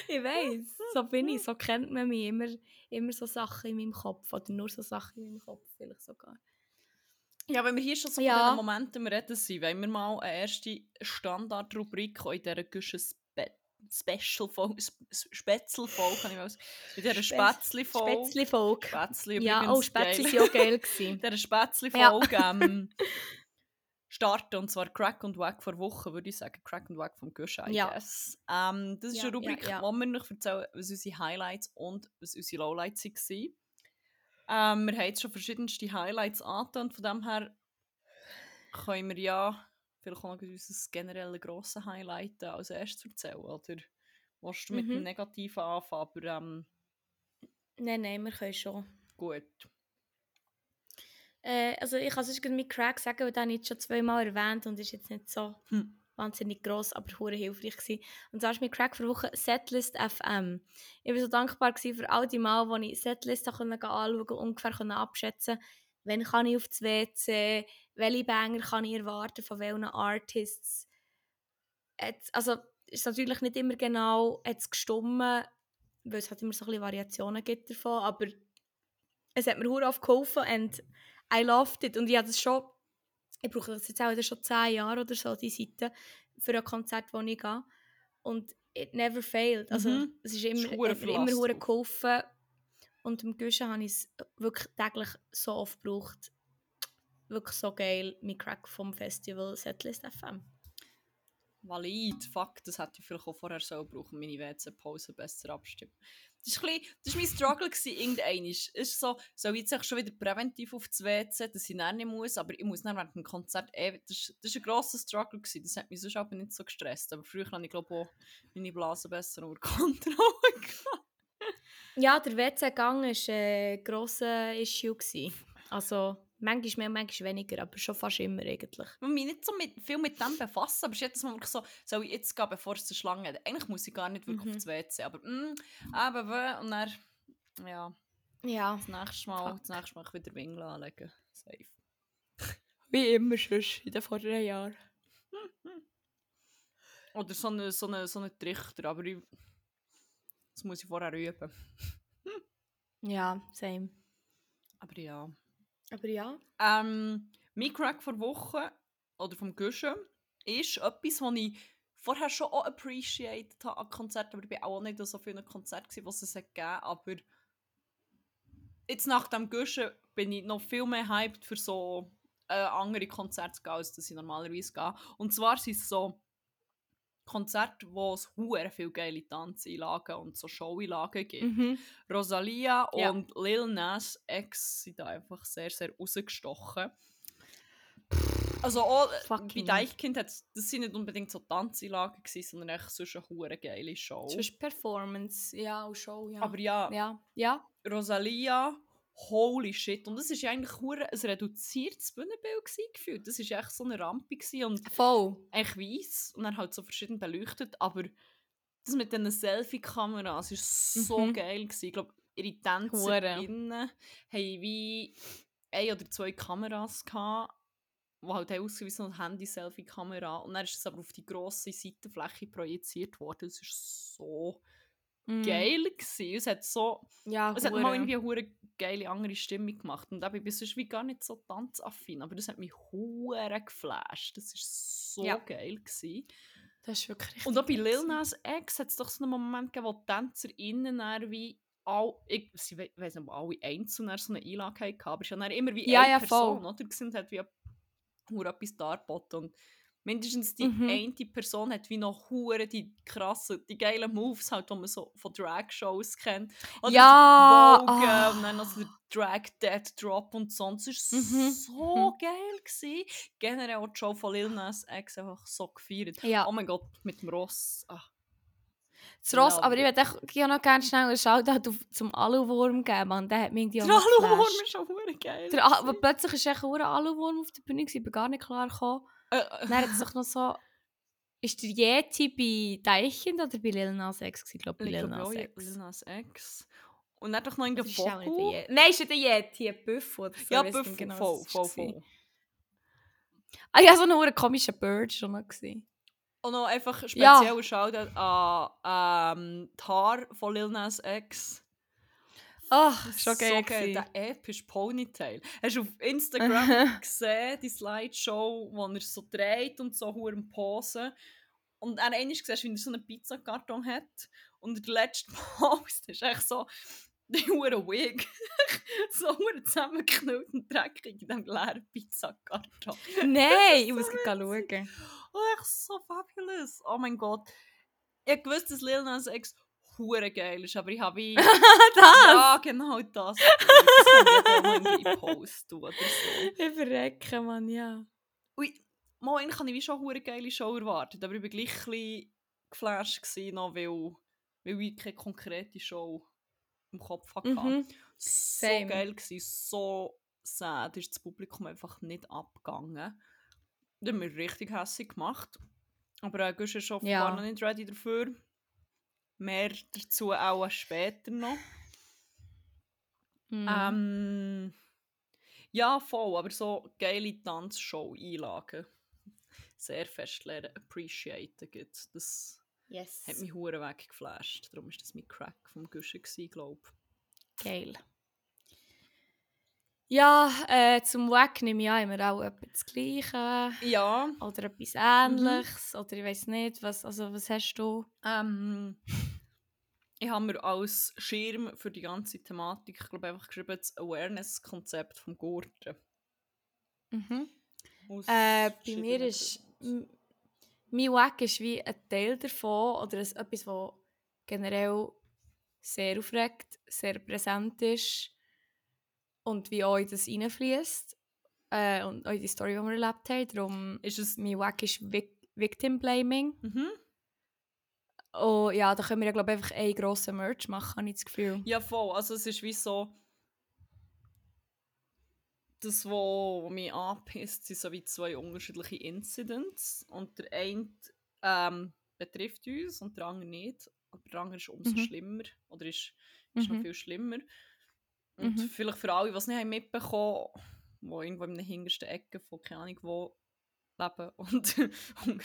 Ich weiß, so bin ich, so kennt man mich. Immer, immer so Sachen in meinem Kopf. Oder nur so Sachen in meinem Kopf, vielleicht sogar. Ja, wenn wir hier schon so Ja. von diesen Momenten am reden sind, wollen wir mal eine erste Standardrubrik in dieser Güschen Spe Special-Folge, Spätzl-Folge, kann ich mal sagen, in dieser Spätzli-Folge. Spätzli-Folge. Spätzli Ja, oh, Spätzli waren auch geil. gewesen. dieser Spätzli-Folge ähm, starten, und zwar Crack und Wack vor Wochen, würde ich sagen. Crack und Wack vom Gusch, I Ja. guess. Ähm, das ist Ja, eine Rubrik, ja, ja. wo wir noch erzählen, was unsere Highlights und was unsere Lowlights waren. Ähm, wir haben jetzt schon verschiedenste Highlights angetan, und von dem her können wir ja vielleicht auch noch unser generelle grosses Highlight äh, als erstes erzählen, oder? Willst du mit dem Mhm. Negativen anfangen, aber ähm, Nein, nein, wir können schon. gut. Äh, also ich kann gerade mit Crack sagen, weil den habe ich schon zweimal erwähnt und ist jetzt nicht so Hm. wahnsinnig gross, aber hure hilfreich gewesen. Und zwar ist mit Crack für Woche Setlist FM. Ich war so dankbar für all die Mal, wo ich Setlist anschauen konnte, ungefähr abschätzen wann kann ich auf das WC, welche Banger kann ich erwarten, von welchen Artists. Jetzt, also ist natürlich nicht immer genau jetzt gestummen, weil es halt immer so ein bisschen Variationen gibt davon, aber es hat mir hure oft geholfen und I loved it. Und ich habe das schon, ich brauche das jetzt auch wieder schon 10 Jahre oder so, die Seite, für ein Konzert, wo ich gehe. Und it never failed. Also Mhm. es ist immer, viel immer drauf. geholfen. Und im Guschen habe ich es wirklich täglich so oft gebraucht. Wirklich so geil, mit Crack vom Festival Setlist FM. Valid, fuck, das hätte ich vielleicht auch vorher so brauchen, meine WC-Pause besser abstimmen. Das war das mein Struggle, gewesen, irgendein. Es ist so, soll ich jetzt schon wieder präventiv auf das WC, dass ich dann nicht muss, aber ich muss dann während dem Konzert ewig, das, ist- das ist ein grosser Struggle gewesen, das hat mich sonst aber nicht so gestresst, aber früher habe ich glaube auch meine Blase besser unter Kontrolle gehabt. Ja, der WC-Gang war ein grosser Issue. Gewesen. Also, manchmal mehr, manchmal weniger, aber schon fast immer eigentlich. Ich will mich nicht so mit, viel mit dem befassen, aber jedes Mal wirklich so, soll ich jetzt gehen, bevor es eine Schlange hat? Eigentlich muss ich gar nicht wirklich Mhm. auf das WC, aber mm, eben, weh, und dann, ja, Ja. das nächste Mal, Fuck. das nächste Mal wieder Winkel anlegen. Safe. Wie immer schon in den vorderen Jahren. Oder so einen so eine, so eine Trichter, aber ich, das muss ich vorher üben. Ja, same. Aber ja. Aber ja. Ähm, mein Crack vor Woche oder vom Guschen ist etwas, was ich vorher schon auch appreciated habe an Konzerten, aber ich war auch nicht an so vielen Konzerten, gewesen, was es hat gegeben aber jetzt nach dem Guschen bin ich noch viel mehr hyped für so äh, andere Konzerte als dass ich normalerweise gehe. Und zwar sind es so Konzerte, wo es hure viele geile Tanzeinlagen und so Showeinlagen gibt. Mhm. Rosalia Ja. und Lil Nas X sind da einfach sehr, sehr rausgestochen. Also auch äh, bei Fucking. Deichkind hat das sind nicht unbedingt so Tanzeinlagen gewesen, sondern echt sonst eine hure geile Show. Sonst Performance, ja, und Show, ja. Aber ja, ja, ja. Rosalia, holy shit. Und das war eigentlich hure ein reduziertes Bühnenbild gewesen, gefühlt. Das war echt so eine Rampe gewesen und Voll. eigentlich weiss und dann halt so verschieden beleuchtet, aber das mit diesen Selfie-Kameras war so Mhm. geil. Gewesen. Ich glaube, ihre. Tänzerinnen haben wie ein oder zwei Kameras gehabt, die halt haben so eine Handy-Selfie-Kamera. Und dann ist es aber auf die grosse Seitenfläche projiziert worden. Das war so Mm. geil. Gewesen. Es hat so... Ja, Es hat mal irgendwie eine hure geile andere Stimmung gemacht. Und ich bin sonst wie gar nicht so tanzaffin, aber das hat mich hure geflasht. Das war so Ja. geil. Gewesen. Das ist wirklich Und auch bei Lil Nas X hat es doch so einen Moment gegeben, wo die TänzerInnen dann wie all, ich sie we weiss nicht, ob alle einzeln so eine Einlage hatten, aber es ja dann immer wie Ja, eine ja, Person, voll. oder? Und hat wie hure etwas dargeboten. Und mindestens die Mhm. eine Person hat wie noch hure die krassen, die geilen Moves halt, die man so von Drag-Shows kennt. Oder Ja, so Vogue, ah. und dann noch so der Drag Dead Drop und so. Und es war Mhm, so geil. Gewesen. Generell auch die Show von Lil Nas X einfach so gefeiert. Ja. Oh mein Gott, mit dem Ross. Ah. Das Ross, aber ich würde gerne noch gerne schnell einen Shoutout zum Aluwurm geben, man. Der hat mich irgendwie auch Der Aluwurm ist schon geil. Der, ah, aber plötzlich ist echt ein Aluwurm auf der Bühne, ich bin gar nicht klar gekommen. Äh, Dann hat es doch noch so... Ist der Yeti bei Deichkind oder bei Lil Nas X? Ich glaube, bei Lil Nas Lil X. Nas X. Und dann doch noch in der Das ist. Yeti. Nein, ist nicht der Yeti, ein Büffel oder so. Ja, Büffel, genau, voll, voll, voll. Ah ja, so ein komischer Bird schon noch gewesen. Und noch einfach Ja. speziell Shoutout an ähm, die Haare von Lil Nas X. Ach, schon so geil. geil, gewesen. der epische Ponytail. Hast du auf Instagram gesehen, die Slideshow, wo er so dreht und so am Posen? Und dann einmal siehst du, wie er so einen Pizzakarton hat. Und der letzte Post ist echt so, die hure Wig. so zusammengeknüllt und dreckig in diesem leeren Pizzakarton. Nein, ich so muss gleich witzig. schauen. Oh, echt so fabulous. Oh mein Gott. Ich wusste, dass Lil Nas X hure geil ist, aber ich habe wie... das? Ja, genau das. Das kann ich in Post oder so. Ich verrecke, Mann, ja. Ui, mal habe ich wie schon eine geile Show erwartet, aber ich war gleich ein geflasht gewesen, noch, weil, weil ich keine konkrete Show im Kopf hatte. Mhm. So Same. geil gewesen, so sad ist das Publikum einfach nicht abgegangen. Das hat mich richtig hässlich gemacht. Aber äh, Gusch ist offenbar Ja. noch nicht ready dafür. Mehr dazu auch später noch. Mhm. Ähm, ja, voll, aber so geile Tanzshow-Einlagen. Sehr fest lernen, appreciaten. gibt. Das yes. hat mich hure weggeflasht. Darum war das mein Crack vom Guschen, glaube Geil. Ja, äh, zum Wack nehme ich auch immer auch etwa das Gleiche. ich. Ja, Oder etwas Ähnliches. Oder ich weiß nicht, was, also, was hast du? ähm, ich habe mir als Schirm für die ganze Thematik, ich glaube einfach geschrieben, das Awareness-Konzept vom Gurten. Mhm. Äh, bei mir ist. Mein Wack ist wie ein Teil davon oder es- etwas, was generell sehr aufregt, sehr präsent ist und wie auch in das reinfließt. Äh, und auch in die Story, die wir erlebt haben. Darum, Ist es... mein Wack ist Vic Victim Blaming. Mhm. Oh ja, da können wir ja, glaube einfach einen grossen Merch machen, habe ich das Gefühl. Ja, voll. Also es ist wie so... Das, was mich anpisst, sind so wie zwei unterschiedliche Incidents. Und der eine ähm, betrifft uns und der andere nicht. Aber der andere ist umso Mhm. schlimmer. Oder ist, ist noch Mhm. viel schlimmer. Und Mhm. vielleicht für alle, die es nicht haben mitbekommen haben, die irgendwo in der hintersten Ecke von keine Ahnung wo leben und unter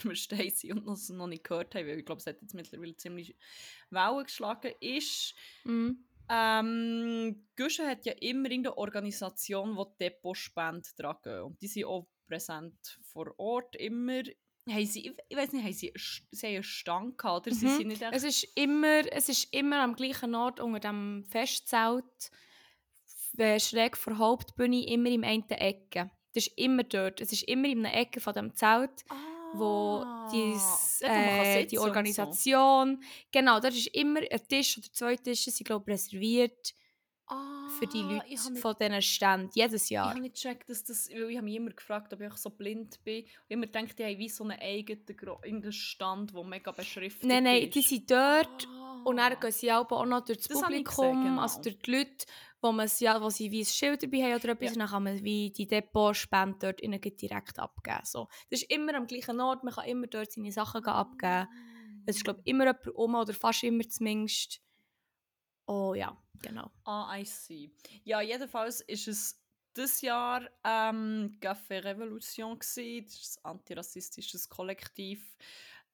einem Stein sind und noch, noch nicht gehört haben, weil ich glaube, es hat jetzt mittlerweile ziemlich Wellen geschlagen, ist, Mhm. ähm, Guschen hat ja immer in der Organisation, die Depotspende dran gehen. Und die sind auch präsent vor Ort, immer. Haben sie, ich- weiß nicht, haben sie, sie haben einen Stand gehabt, oder? Sie Mhm. sind nicht echt... Es ist, immer, es ist immer am gleichen Ort unter dem Festzelt, äh, schräg vor der Hauptbühne, immer im einen Ecke. Das ist immer dort. Es ist immer in einer Ecke von dem Zelt, wo dies, Ah, wo kann äh, die und so. Organisation, genau, dort ist immer ein Tisch oder zwei Tische, sind glaube ich reserviert für die Ah, ich hab Leute nicht- von diesen Ständen, jedes Ich Jahr. habe nicht gecheckt, dass das, weil ich habe mich immer gefragt, ob ich so blind bin. Und immer gedacht, die haben wie so einen eigenen Stand, der mega beschriftet Nein, nein, ist. die sind dort und dann Ah. gehen sie auch noch durch das, Das ich Publikum, gesehen, genau. also durch die Leute, wo, ja, wo sie wie ein Schild dabei haben oder etwas, Ja. dann kann man wie die Depotspende dort direkt abgeben. So. Das ist immer am gleichen Ort, man kann immer dort seine Sachen abgeben. Es ist, glaube ich, immer jemand um oder fast immer zumindest. Oh ja, genau. Ah, I see. Ja, jedenfalls ist es dieses Jahr ähm, Café Revolution gewesen. Das ist ein antirassistisches Kollektiv.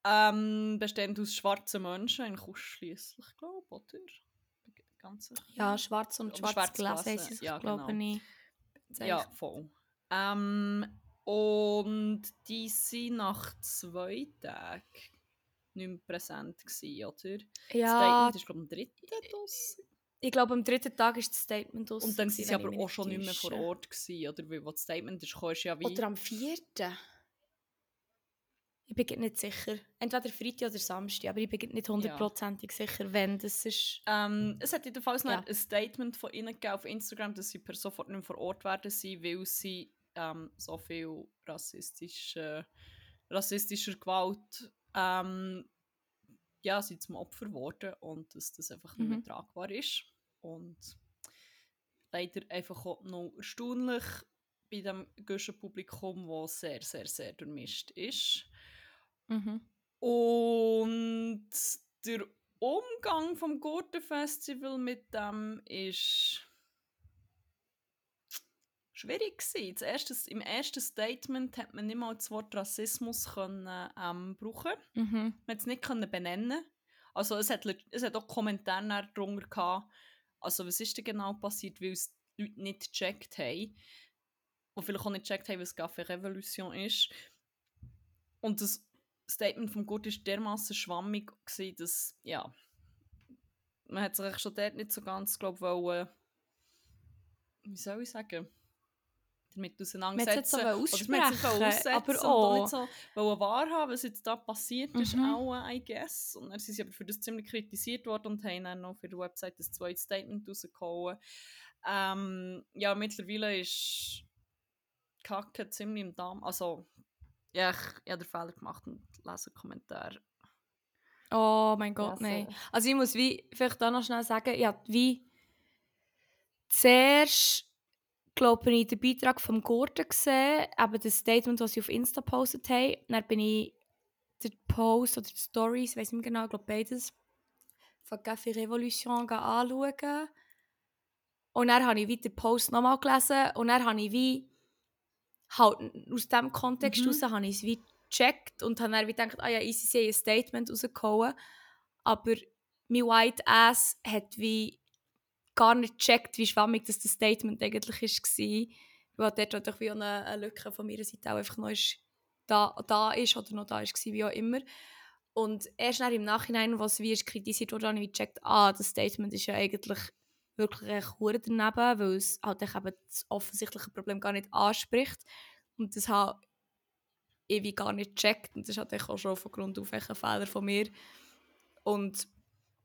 Ähm, bestehend aus schwarzen Menschen, in Kusch schliesslich, glaube ich, oder? Ganz sicher. Ja, schwarz und schwarz schwarz Glas heisst es, ja, glaube genau. ich. Ja, voll. Ähm, und die waren nach zwei Tagen nicht mehr präsent, gewesen, oder? Das Ja, Statement ist, glaube ich, am dritten draussen. ich glaube, am dritten Tag ist das Statement aus. Und dann waren sie aber auch schon nicht mehr vor Ort, gewesen, oder? Weil, wo das Statement ist, kam, ist ja wie... Oder am vierten. Ich bin nicht sicher. Entweder Freitag oder Samstag, aber ich bin nicht hundertprozentig sicher, wenn das ist. Ähm, es hat jedenfalls Ja. noch ein Statement von ihnen gegeben auf Instagram, dass sie per sofort nicht mehr vor Ort werden sein, weil sie ähm, so viel rassistische, rassistischer Gewalt ähm, ja, sind zum Opfer geworden und dass das einfach nicht mehr Mhm. tragbar ist. Und leider einfach auch noch erstaunlich bei dem Guschen Publikum, das sehr, sehr, sehr durchmischt ist. Mhm. Und der Umgang vom Gurtenfestival mit dem ist schwierig gewesen. Das erste, Im ersten Statement hat man nicht mal das Wort Rassismus können, ähm, brauchen. Mhm. Man hat es nicht können benennen. Also es hat, es hat auch Kommentare nachher drunter gehabt. Also was ist denn genau passiert, weil es die Leute nicht gecheckt haben. Und vielleicht auch nicht gecheckt haben, was Café Revolution ist. Und das Statement vom Gurt war dermaßen schwammig, gewesen, dass, ja, man hat sich schon dort nicht so ganz, glaube ich, wollen, wie soll ich sagen, damit Man hat es auseinandersetzen. man hat sich aussprechen, aussetzen aber auch auch... nicht so wollen wahrhaben, was jetzt da passiert ist, Mhm. auch, I guess. Und dann sind sie aber für das ziemlich kritisiert worden und haben dann noch für die Website ein zweites Statement rausgehauen. Ähm, ja, mittlerweile ist Kacke ziemlich im Damm. Also, ja, ich, ich habe den Fehler gemacht und lese einen Kommentar. Oh mein Gott, lesen. nein. Also ich muss wie, vielleicht auch noch schnell sagen, ich habe wie zuerst, glaube ich, den Beitrag vom Gurten gesehen, eben das Statement, das sie auf Insta gepostet haben. Dann bin ich den Post oder die Stories, ich weiß nicht mehr genau, ich glaube beides, von Café Revolution anschauen. Und dann habe ich wie den Post nochmal gelesen und dann habe ich wie, halt aus diesem Kontext Mhm. heraus, habe ich es wie gecheckt und habe dann wie gedacht, ah ja, easy, sie ein Statement rausgehauen. Aber mein White Ass hat wie gar nicht gecheckt, wie schwammig das, das Statement eigentlich war. Weil dort natürlich wie eine, eine Lücke von meiner Seite auch einfach noch ist, da, da ist oder noch da ist, war, wie auch immer. Und erst dann im Nachhinein, was wie ist kritisiert wurde, habe ich gecheckt, ah, das Statement ist ja eigentlich wirklich hure daneben, weil es halt eben das offensichtliche Problem gar nicht anspricht. Und das habe ich gar nicht gecheckt. Und das echt auch schon von Grund auf ein Fehler von mir. Und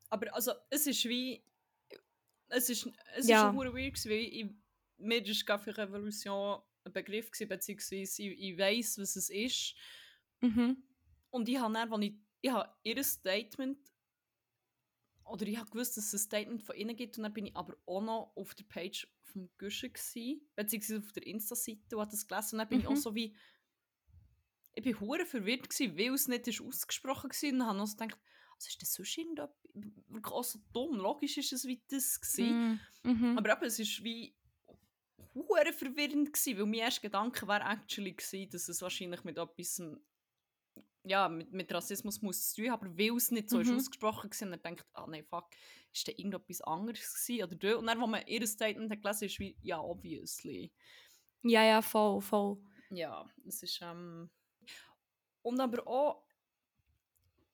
Aber also, es ist wie. Es ist, es Ja. ist weird, weil ich, mir ist Café Revolution ein Begriff, gewesen, beziehungsweise ich, ich weiss, was es ist. mhm. Und ich habe dann, als ich, ich habe ihr Statement, oder ich habe gewusst, dass es ein Statement von ihnen gibt, und dann bin ich aber auch noch auf der Page vom Guschen gsi, beziehungsweise auf der Insta-Seite und habe das gelesen, und dann bin ich auch Mhm. so wie, ich bin hure verwirrt gsi, weil es nicht ist ausgesprochen war, und habe noch so gedacht, was ist das sonst irgendetwas, auch so dumm, logisch ist es wie das gsi. Mhm. Mhm. Aber eben, es ist wie hure verwirrend gsi, weil mein erster Gedanke war actually gsi, dass es wahrscheinlich mit etwas ja, mit, mit Rassismus muss zu tun aber weil es nicht so ist Mhm. ausgesprochen war, und er denkt, ah nein, fuck, ist da irgendetwas anderes gewesen? Oder dort? Und dann, als man ihr Statement hat gelesen ist wie, ja, obviously. Ja, ja, voll, voll. Ja, es ist, ähm... Und aber auch,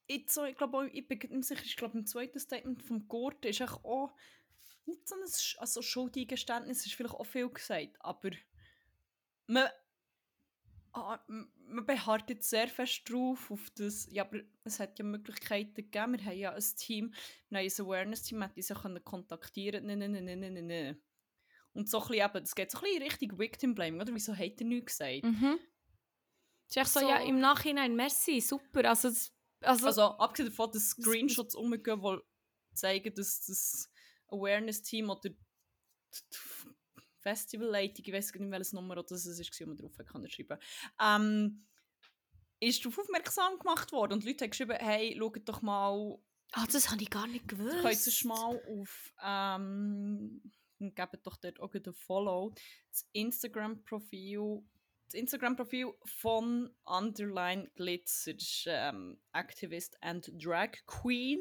jetzt so, ich glaube ich bin mehr sicher, ich glaube im zweiten Statement vom Gurten ist auch nicht so ein also Schuldeingeständnis, ist vielleicht auch viel gesagt, aber man, ah, man beharrt jetzt sehr fest drauf auf das, ja, aber es hat ja Möglichkeiten gegeben, wir haben ja ein Team, wir haben ein Awareness-Team, hätte uns ja können kontaktieren nein, nein, nein, nein, nein, nein. Und so ein bisschen eben, das geht so ein bisschen in Richtung Victim Blaming, oder? Wieso hat er nichts gesagt? Mhm. Es ist echt so, So. ja, im Nachhinein, merci, super. Also, das, also, Also, abgesehen davon, dass Screenshots umgehen, die zeigen, dass das Awareness-Team oder die Festivalleitung, ich weiß nicht, welches Nummer oder das es war, wo man drauf kann schreiben ähm, ist darauf aufmerksam gemacht worden und Leute haben geschrieben, hey, schaut doch mal, Ah, das habe ich gar nicht gewusst. könnt sonst mal auf, ähm, gebt doch dort auch ein Follow, das Instagram-Profil, das Instagram-Profil von Underline Glitzer, das ist ähm, Activist and Drag Queen,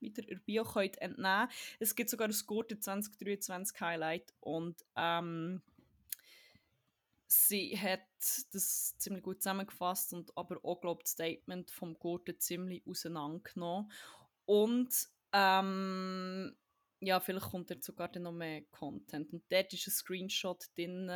wie ihr Bio könnt entnehmen. Es gibt sogar das gute 2023 Highlight und ähm, sie hat das ziemlich gut zusammengefasst und aber auch, glaube das Statement vom Gurten ziemlich auseinandergenommen. Und ähm, ja, vielleicht kommt dort sogar noch mehr Content. Und dort ist ein Screenshot drin,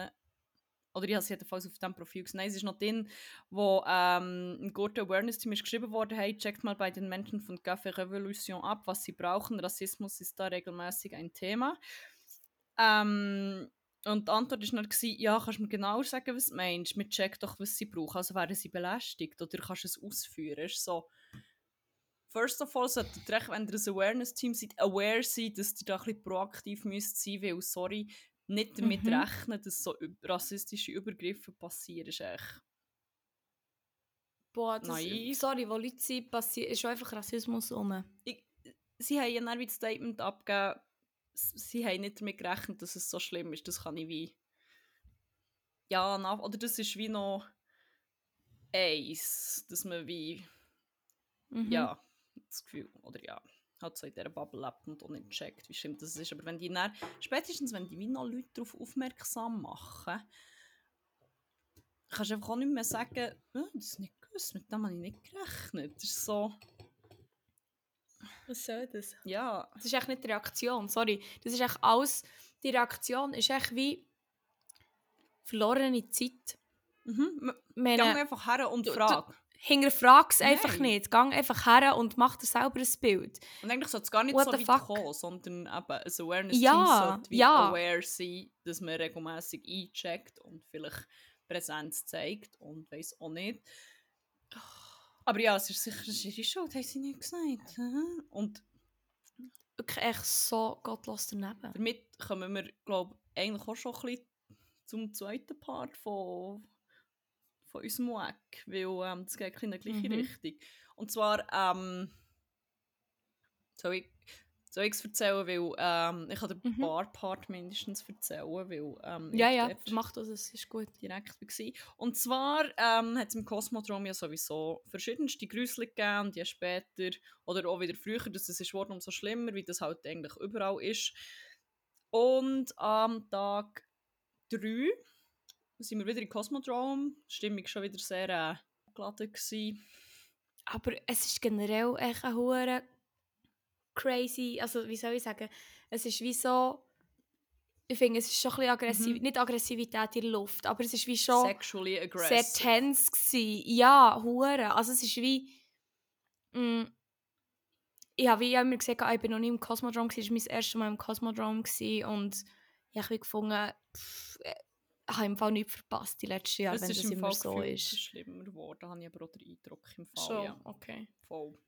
oder ich habe es jedenfalls auf dem Profil gesehen. Nein, es ist noch drin, wo ähm, ein Gurten Awareness Team geschrieben worden, hey, checkt mal bei den Menschen von Café Revolution ab, was sie brauchen. Rassismus ist da regelmäßig ein Thema. Ähm, und die Antwort war dann, ja, kannst du mir genau sagen, was du meinst? Wir checken doch, was sie brauchen. Also werden sie belästigt oder kannst du es ausführen? Ist so, first of all, solltet ihr, wenn ihr ein Awareness-Team seid, aware sein, dass ihr da ein bisschen proaktiv müsst sein müsst, weil, sorry, nicht damit Mhm. rechnen, dass so rassistische Übergriffe passieren, ist echt... Boah, das, Naiv. sorry, wo Leute sind, passiert, ist einfach Rassismus rum. Ich, sie haben ja dann wie das Statement abgegeben, sie haben nicht damit gerechnet, dass es so schlimm ist. Das kann ich wie... Ja, nach, oder das ist wie noch eins, dass man wie... Mhm. ja, das Gefühl, oder ja, halt so in dieser Bubble lebt und auch nicht checkt, wie schlimm das ist. Aber wenn die dann, spätestens wenn die wie noch Leute darauf aufmerksam machen, kannst du einfach auch nicht mehr sagen, «Äh, das ist nicht gewusst, mit dem habe ich nicht gerechnet. Das ist so, Was soll das? ja, Das ist echt nicht die Reaktion, sorry. Das ist echt alles, die Reaktion ist echt wie verlorene Zeit. mhm. Meine, Gang einfach her und frag. Hinterfrag es einfach nicht. Gang einfach her und mach dir selber ein Bild. Und eigentlich sollte es gar nicht What so weit fuck? kommen, sondern eben ein Awareness-Team Ja, sollte wie ja. aware sein, dass man regelmäßig eincheckt und vielleicht Präsenz zeigt und weiß auch nicht. Aber ja, es ist sicher ist ihre Schuld, haben sie nicht gesagt. Und Wirklich echt so gottlos daneben. damit kommen wir, glaube ich, eigentlich auch schon ein bisschen zum zweiten Part von, von unserem Weg, weil ähm, das geht in die gleiche Mhm. Richtung. Und zwar, ähm, soll ich soll ich es erzählen, weil ähm, ich kann den Mhm. Bar-Part mindestens erzählen, weil ähm, Ja, ja, mach das, es ist gut. direkt war. Und zwar ähm, hat es im Kosmodrom ja sowieso verschiedenste Grüße gegeben je später, oder auch wieder früher, dass es ist worden umso schlimmer, wie das halt eigentlich überall ist. Und am Tag 3 sind wir wieder im Kosmodrom, die Stimmung schon wieder sehr äh, geladen gewesen. Aber es ist generell echt ein hure crazy, also wie soll ich sagen, es ist wie so, ich finde, es ist schon ein bisschen aggressiv, Mhm. nicht Aggressivität in der Luft, aber es ist wie schon Sexually sehr aggressive. tense gsi. Ja, hure. Also es ist wie, mm, ich habe wie immer gesagt, ah, ich bin noch nie im Cosmodrome es war mein erstes Mal im Cosmodrome und ich habe gefunden, pff, habe im Fall nichts verpasst die letzten Jahre, Es wenn das im immer Fall so gefühlt ist. schlimmer geworden, habe ich aber auch den Eindruck im Fall. Schon, Ja. okay. Voll.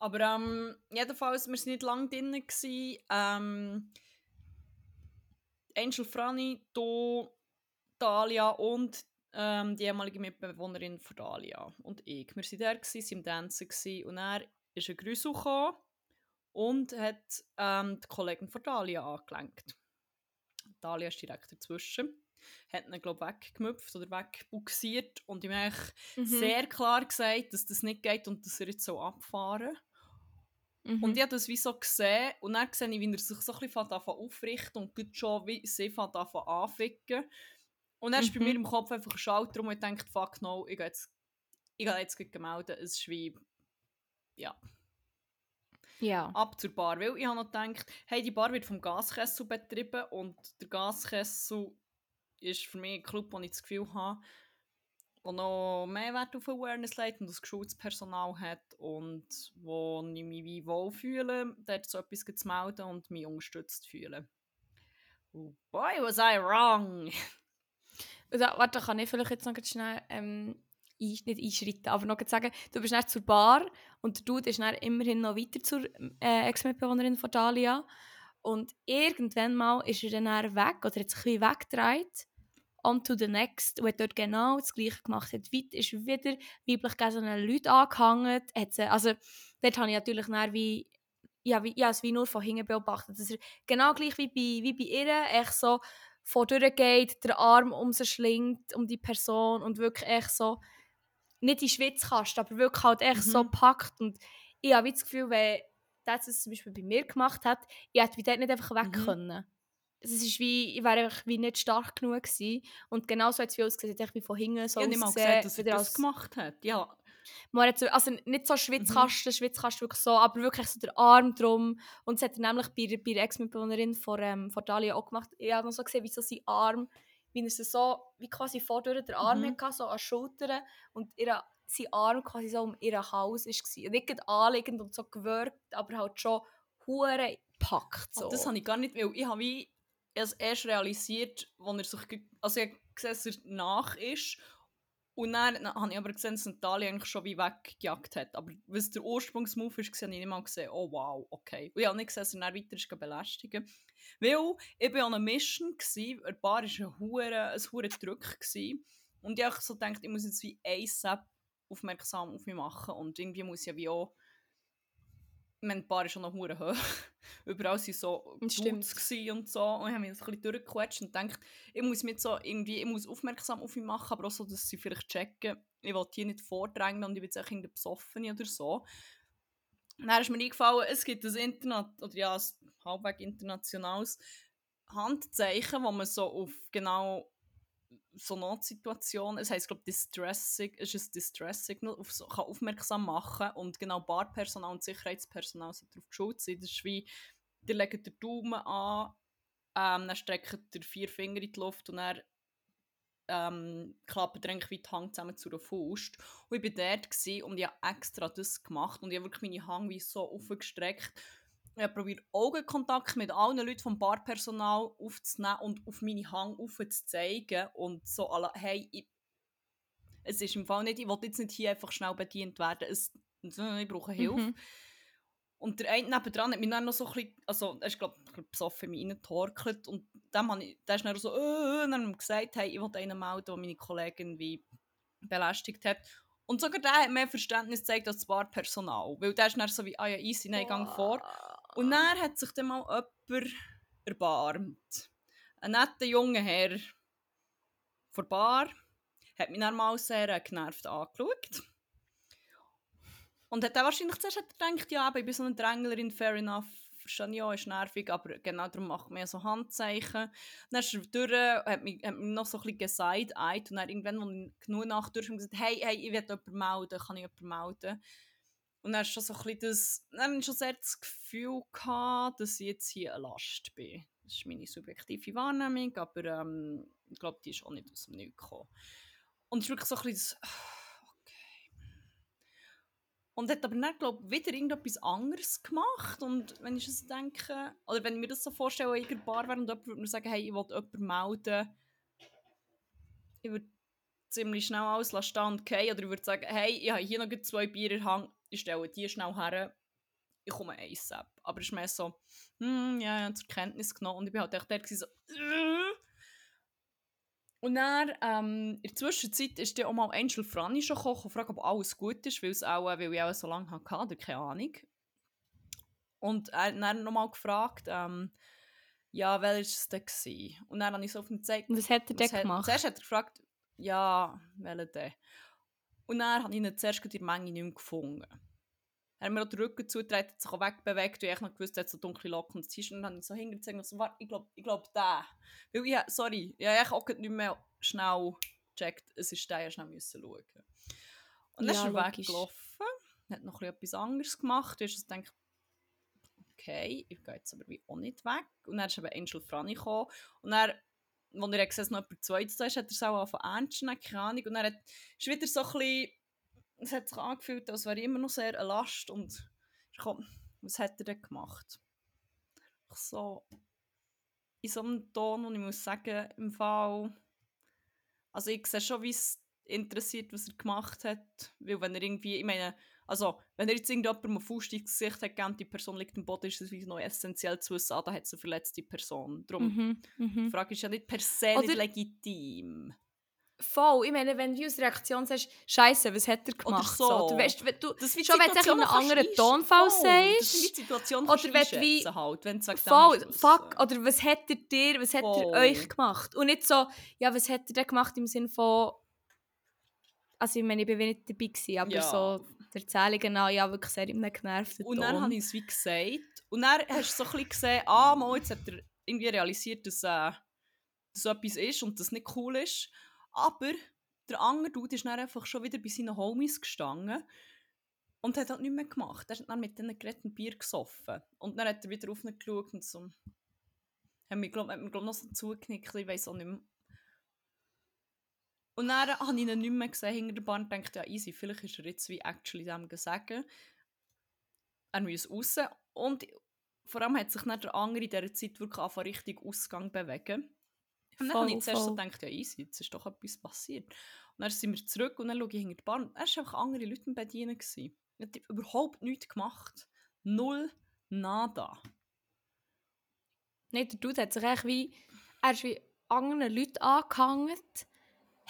Aber ähm, jedenfalls, wir waren nicht lange drin. Gewesen. Ähm, Angel Franny, du, Dalia und ähm, die ehemalige Mitbewohnerin von Dalia und ich. Wir waren da, gewesen, sind im gewesen, und er ist ein Grüße gekommen und hat ähm, die Kollegin von Dalia angelenkt. Dalia ist direkt dazwischen. Hat ihn, glaube weggemüpft oder wegbuxiert und ihm eigentlich Mhm. sehr klar gesagt, dass das nicht geht und dass er jetzt so abfahren Mhm. Und ich habe das wie so gesehen und dann sehe ich, wie er sich so ein bisschen anfängt aufrichten und gut schon wie sie anficken. Und dann ist bei Mhm. mir im Kopf einfach ein Schalter und ich denke, fuck no, ich gehe jetzt, ich gehe jetzt gleich melden. Es ist wie, ja, ja. ab zur Bar. Weil ich habe noch gedacht, hey, die Bar wird vom Gaskessel betrieben und der Gaskessel ist für mich ein Club, wo ich das Gefühl habe, der noch mehr Wert auf Awareness legt und das geschultes Personal hat und wo ich mich wie wohlfühle, dort so etwas zu melden und mich unterstützt fühlen. Oh boy, was I wrong! Da, warte, kann ich vielleicht jetzt noch schnell ähm, ein, nicht einschreiten, aber noch sagen, du bist dann zur Bar und der Dude ist immerhin noch weiter zur äh, Ex-Mitbewohnerin von Dalia und irgendwann mal ist er dann weg oder hat sich ein bisschen weggedreht on to the next und hat dort genau das Gleiche gemacht. Hat weit, ist wieder weiblich gelesenen Leute angehangen. Hat sie, also dort habe ich natürlich wie, ja, wie, ja, es wie nur von hinten beobachtet, dass er genau gleich wie bei, wie bei ihr echt so vor geht, der Arm um sie schlingt, um die Person und wirklich echt so, nicht in Schwitzkasten, aber wirklich halt echt mhm. so packt und ich habe das Gefühl, wenn das zum Beispiel bei mir gemacht hat, ich hätte dort nicht einfach weg mhm. können es ist wie, ich wäre einfach wie nicht stark genug gewesen. Und genau so hat es wie ausgesehen, ich wie von hinten so Ich habe nicht mal gesehen, dass er das gemacht hat. Ja. Man hat so, also nicht so Schwitzkasten, mhm. Schwitzkasten wirklich so, aber wirklich so der Arm drum. Und es hat er nämlich bei, bei der Ex-Mitbewohnerin von, ähm, von Dalia auch gemacht. Ich habe noch so gesehen, wie so sein Arm, wie er so, wie quasi vorne der Arm mhm. hatte, so an Schultern. Und ihre, sein Arm quasi so um ihren Hals war. Nicht anliegend und so gewürgt, aber halt schon hure gepackt. So. Oh, das habe ich gar nicht, weil ich habe wie es erst realisiert, als er sich, also gesehen, nach ist und dann, dann habe ich aber gesehen, dass Natalia eigentlich schon wie weggejagt hat. Aber was der Ursprungsmove ist, habe ich nicht mal gesehen, oh wow, okay. Und ich habe nicht gesehen, dass er dann weiter ist belästigen Weil ich war an einer Mission, ein Bar war ein hure, ein hure Druck gewesen, und ich habe so gedacht, ich muss jetzt wie ASAP aufmerksam auf mich machen und irgendwie muss ich ja wie auch mein Paar ist schon noch hure hoch. Überall waren so Dudes und so. Und ich habe mich ein bisschen durchgequetscht und gedacht, ich muss mit so irgendwie, ich muss aufmerksam auf ihn machen, aber auch so, dass sie vielleicht checken, ich will hier nicht vordrängen und ich bin jetzt irgendwie besoffen oder so. Und dann ist mir eingefallen, es gibt ein Internet, oder ja, ein halbwegs internationales Handzeichen, wo man so auf genau so Notsituationen, es heisst glaube Distress, ist ein Distress Signal, auf so, kann aufmerksam machen und genau Barpersonal und Sicherheitspersonal sind darauf geschult sein. Das ist wie, die legen den Daumen an, ähm, dann strecken die vier Finger in die Luft und dann ähm, klappen die wie die Hand zusammen zu einer Faust. Und ich war dort und ich habe extra das gemacht und ich habe wirklich meine Hand wie so aufgestreckt ich habe probiert, Augenkontakt mit allen Leuten vom Barpersonal aufzunehmen und auf meine Hang aufzuzeigen. Und so, alle, hey, ich, es ist im Fall nicht, ich will jetzt nicht hier einfach schnell bedient werden, es, ich brauche Hilfe. Mhm. Und der eine nebendran hat mich dann noch so ein bisschen, also er ist glaube ich besoffen in mich reingetorkelt und dem habe ich, der ist dann so, äh, und dann gesagt, hey, ich will einen melden, der meine Kollegin wie belästigt hat. Und sogar der hat mehr Verständnis gezeigt als das Barpersonal, weil der ist dann so wie, ah ja, easy, nein, gang vor. Und dann hat sich dann mal jemand erbarmt. Ein netter junger Herr vor Bar hat mich dann mal sehr genervt angeschaut. Und hat dann wahrscheinlich zuerst gedacht, ja, ich bin so eine Dränglerin, fair enough, verstehe ja, ist nervig, aber genau darum macht man so Handzeichen. Dann ist er durch, hat mich, hat mich noch so ein bisschen gesagt, und dann irgendwann, als ich genug nach durch gesagt hey, hey, ich will jemanden melden, kann ich jemanden melden? Und dann hast schon so ein bisschen das, dann schon sehr das Gefühl gehabt, dass ich jetzt hier eine Last bin. Das ist meine subjektive Wahrnehmung, aber ähm, ich glaube, die ist auch nicht aus dem Nichts gekommen. Und es ist wirklich so ein bisschen das, okay. Und hat aber dann, glaube ich, wieder irgendetwas anderes gemacht. Und wenn ich es denke, oder wenn ich mir das so vorstelle, in einer Bar wäre und jemand würde mir sagen, hey, ich will jemanden melden, ich würde ziemlich schnell alles lassen und gehen. Oder ich würde sagen, hey, ich habe hier noch zwei Bier in Hang, ich stelle die schnell her, ich komme ASAP. Aber es ist mehr so, hm, ja, ich habe zur Kenntnis genommen und ich bin halt echt der so, äh. Und dann, ähm, in der Zwischenzeit ist dann auch mal Angel Franny schon gekommen und fragt, ob alles gut ist, weil, es auch, weil ich auch so lange hatte, oder keine Ahnung. Und er hat dann nochmal gefragt, ähm, ja, wer war es denn? Und dann habe ich so auf dem gezeigt. Was hat er denn gemacht? Zuerst hat er gefragt, ja, welcher denn? Und dann habe ich ihn zuerst in der Menge nicht mehr gefunden. Er hat mir auch den Rücken zugetreten, hat sich auch wegbewegt, weil ich noch gewusst habe, so dunkle Locken und T-Shirt. Und dann habe ich so hingezogen und so, warte, ich glaube, ich glaube, der. Weil ich, sorry, ich habe auch nicht mehr schnell gecheckt, es ist der, ich schnell müssen schauen. Und dann ja, ist er weggelaufen, hat noch etwas anderes gemacht. Ich habe gedacht, okay, ich gehe jetzt aber wie auch nicht weg. Und dann ist eben Angel Franny gekommen. Und dann als er gesehen noch jemand zweites da ist, hat er es auch von ernst genommen, keine Ahnung. Und dann hat, ist wieder so ein bisschen, es hat sich angefühlt, als wäre immer noch sehr eine Last. Und ich komm, was hat er denn gemacht? Ich so, in so einem Ton, wo ich muss sagen, im Fall, also ich sehe schon, wie es interessiert, was er gemacht hat. Weil wenn er irgendwie, ich meine, Also, wenn ihr jetzt irgendjemandem einen Faust ins Gesicht hat, gegeben, die Person liegt im Boden, ist es wie noch essentiell zu wissen, ah, da hat es eine verletzte Person. Darum, Mhm, mhm. die Frage ist ja nicht per se Oder- nicht legitim. Voll, ich meine, wenn du als Reaktion sagst, Scheiße, was hat er gemacht? so. Du weißt, wenn du, Das Schon wenn du noch anderen Tonfall voll, sagst, Situation oder wenn du wie- halt, wenn du sagst, voll, musst du fuck, oder was hat er dir, was hat er Voll. euch gemacht? Und nicht so, ja, was hat er denn gemacht im Sinne von, also ich meine, ich war nicht dabei, gewesen, aber Ja. so die Erzählungen an, ja, wirklich sehr im genervten Und dann habe ich es wie gesagt. Und dann hast du so ein bisschen gesehen, ah, mal, jetzt hat er irgendwie realisiert, dass äh, das so etwas ist und das nicht cool ist. Aber der andere Dude ist dann einfach schon wieder bei seinen Homies gestanden und hat halt nichts mehr gemacht. Er hat dann mit denen geredet und Bier gesoffen. Und dann hat er wieder aufgeschaut und so... Hat mir, glaub, hat mir glaub, noch so zugenickt, ich weiß auch nicht mehr. Und dann habe ich ihn nicht mehr gesehen hinter der Bar und dachte, ja easy, vielleicht ist er jetzt wie actually dem sagen. Er muss raus. Und vor allem hat sich dann der andere in dieser Zeit wirklich angefangen, richtig Ausgang bewegen. Und dann habe ich Voll, zuerst so voll. gedacht, ja easy, jetzt ist doch etwas passiert. Und dann sind wir zurück und dann schaue ich hinter die Bar. und Er war einfach andere Leute Bedienen. gewesen. Er hat überhaupt nichts gemacht. Null, nada. Nein, der Dude hat sich eigentlich wie, er ist wie anderen Leuten angehangen,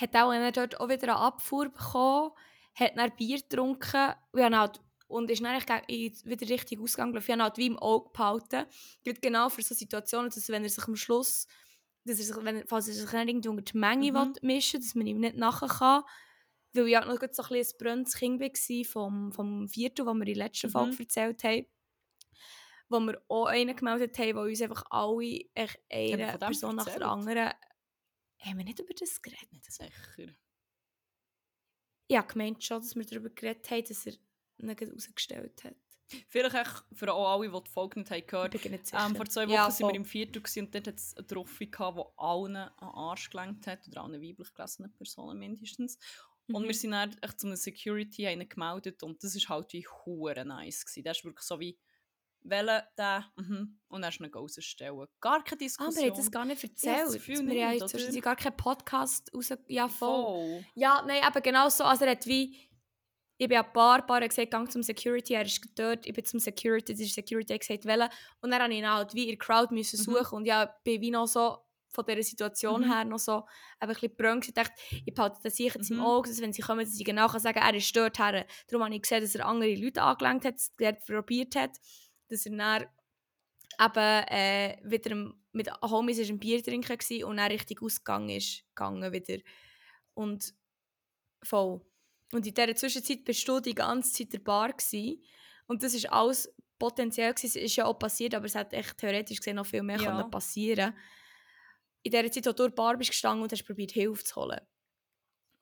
hat auch dann dort auch wieder eine Abfuhr bekommen, hat dann Bier getrunken und, halt, und ist dann wieder richtig ausgegangen. Ich habe halt wie im Auge behalten. Gerade genau für so Situationen, dass wenn er sich am Schluss, dass er sich, wenn, falls er sich irgendwie unter die Menge Mhm. will mischen dass man ihm nicht nachher kann. Weil ich halt noch so ein bisschen ein brennendes Kind war vom, vom Viertel, das wir in der letzten Mhm. Folge erzählt haben wo wir auch einen gemeldet haben, wo uns einfach alle eine Person nach der anderen... Haben wir nicht über das geredet? Nicht sicher. Ich habe gemeint schon, dass wir darüber geredet haben, dass er ihn rausgestellt hat. Vielleicht echt für auch alle, die die Folge nicht haben gehört sicher. Ähm, vor zwei Wochen Ja, sind wir im Viertel und dort hat es eine Trophy die allen an den Arsch gelenkt hat, oder allen weiblich gelesenen Personen mindestens. Und Mhm. wir sind dann echt zu einer Security haben gemeldet und das ist halt wie hure nice gewesen. Der ist wirklich so wie, wählen der, mhm, und dann ist ihn rausstellen. Gar keine Ah, Diskussion. wir haben das gar nicht Ja, erzählt. Gefühl wir haben nicht, ja oder? jetzt gar keinen Podcast raus... Ja, voll. Voll. Ja, nein, aber genau so. Also er hat wie... Ich bin ein paar, paar gesagt, gang zum Security, er ist dort, ich bin zum Security, das ist Security, hat gesagt, wollen. Und dann habe ich ihn halt wie in der Crowd müssen Mhm. suchen und ja, bin wie noch so von dieser Situation Mhm. her noch so ein bisschen brönnt. Ich dachte, ich behalte das sicher jetzt im Mhm. Auge, dass wenn sie kommen, dass sie genau kann sagen er ist dort her. Darum habe ich gesehen, dass er andere Leute angelenkt hat, dass er probiert hat, dass er dann eben äh, wieder mit Homies ist ein Bier trinken gsi und dann richtig ausgegangen ist, gegangen wieder. Und voll. Und in dieser Zwischenzeit bist du die ganze Zeit der Bar gsi und das ist alles potenziell gsi. Es ist ja auch passiert, aber es hat echt theoretisch gesehen noch viel mehr Ja. können passieren. In dieser Zeit, wo du in der Bar bist gestanden und hast probiert Hilfe zu holen.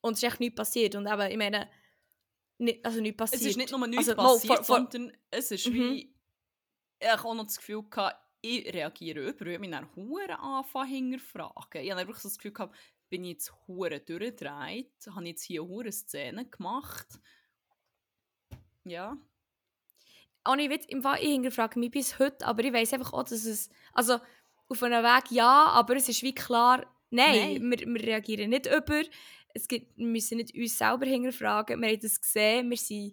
Und es ist echt nichts passiert. Und eben, ich meine, nicht, also nichts passiert. Es ist nicht nur nichts Also, passiert, vor- vor- sondern es ist Mhm. wie... Ich auch noch das Gefühl gehabt, ich reagiere über, ich habe mich dann hure anfangen hinterfragen. Ich habe einfach so das Gefühl gehabt, bin ich jetzt hure durchgedreht? Habe ich jetzt hier hure Szenen gemacht? Ja. Ohne Witz, im Fall, ich hinterfrage mich bis heute, aber ich weiß einfach auch, dass es, also auf einem Weg ja, aber es ist wie klar, nein, Wir, wir reagieren nicht über, es gibt, wir müssen nicht uns selber hinterfragen, wir haben das gesehen, wir waren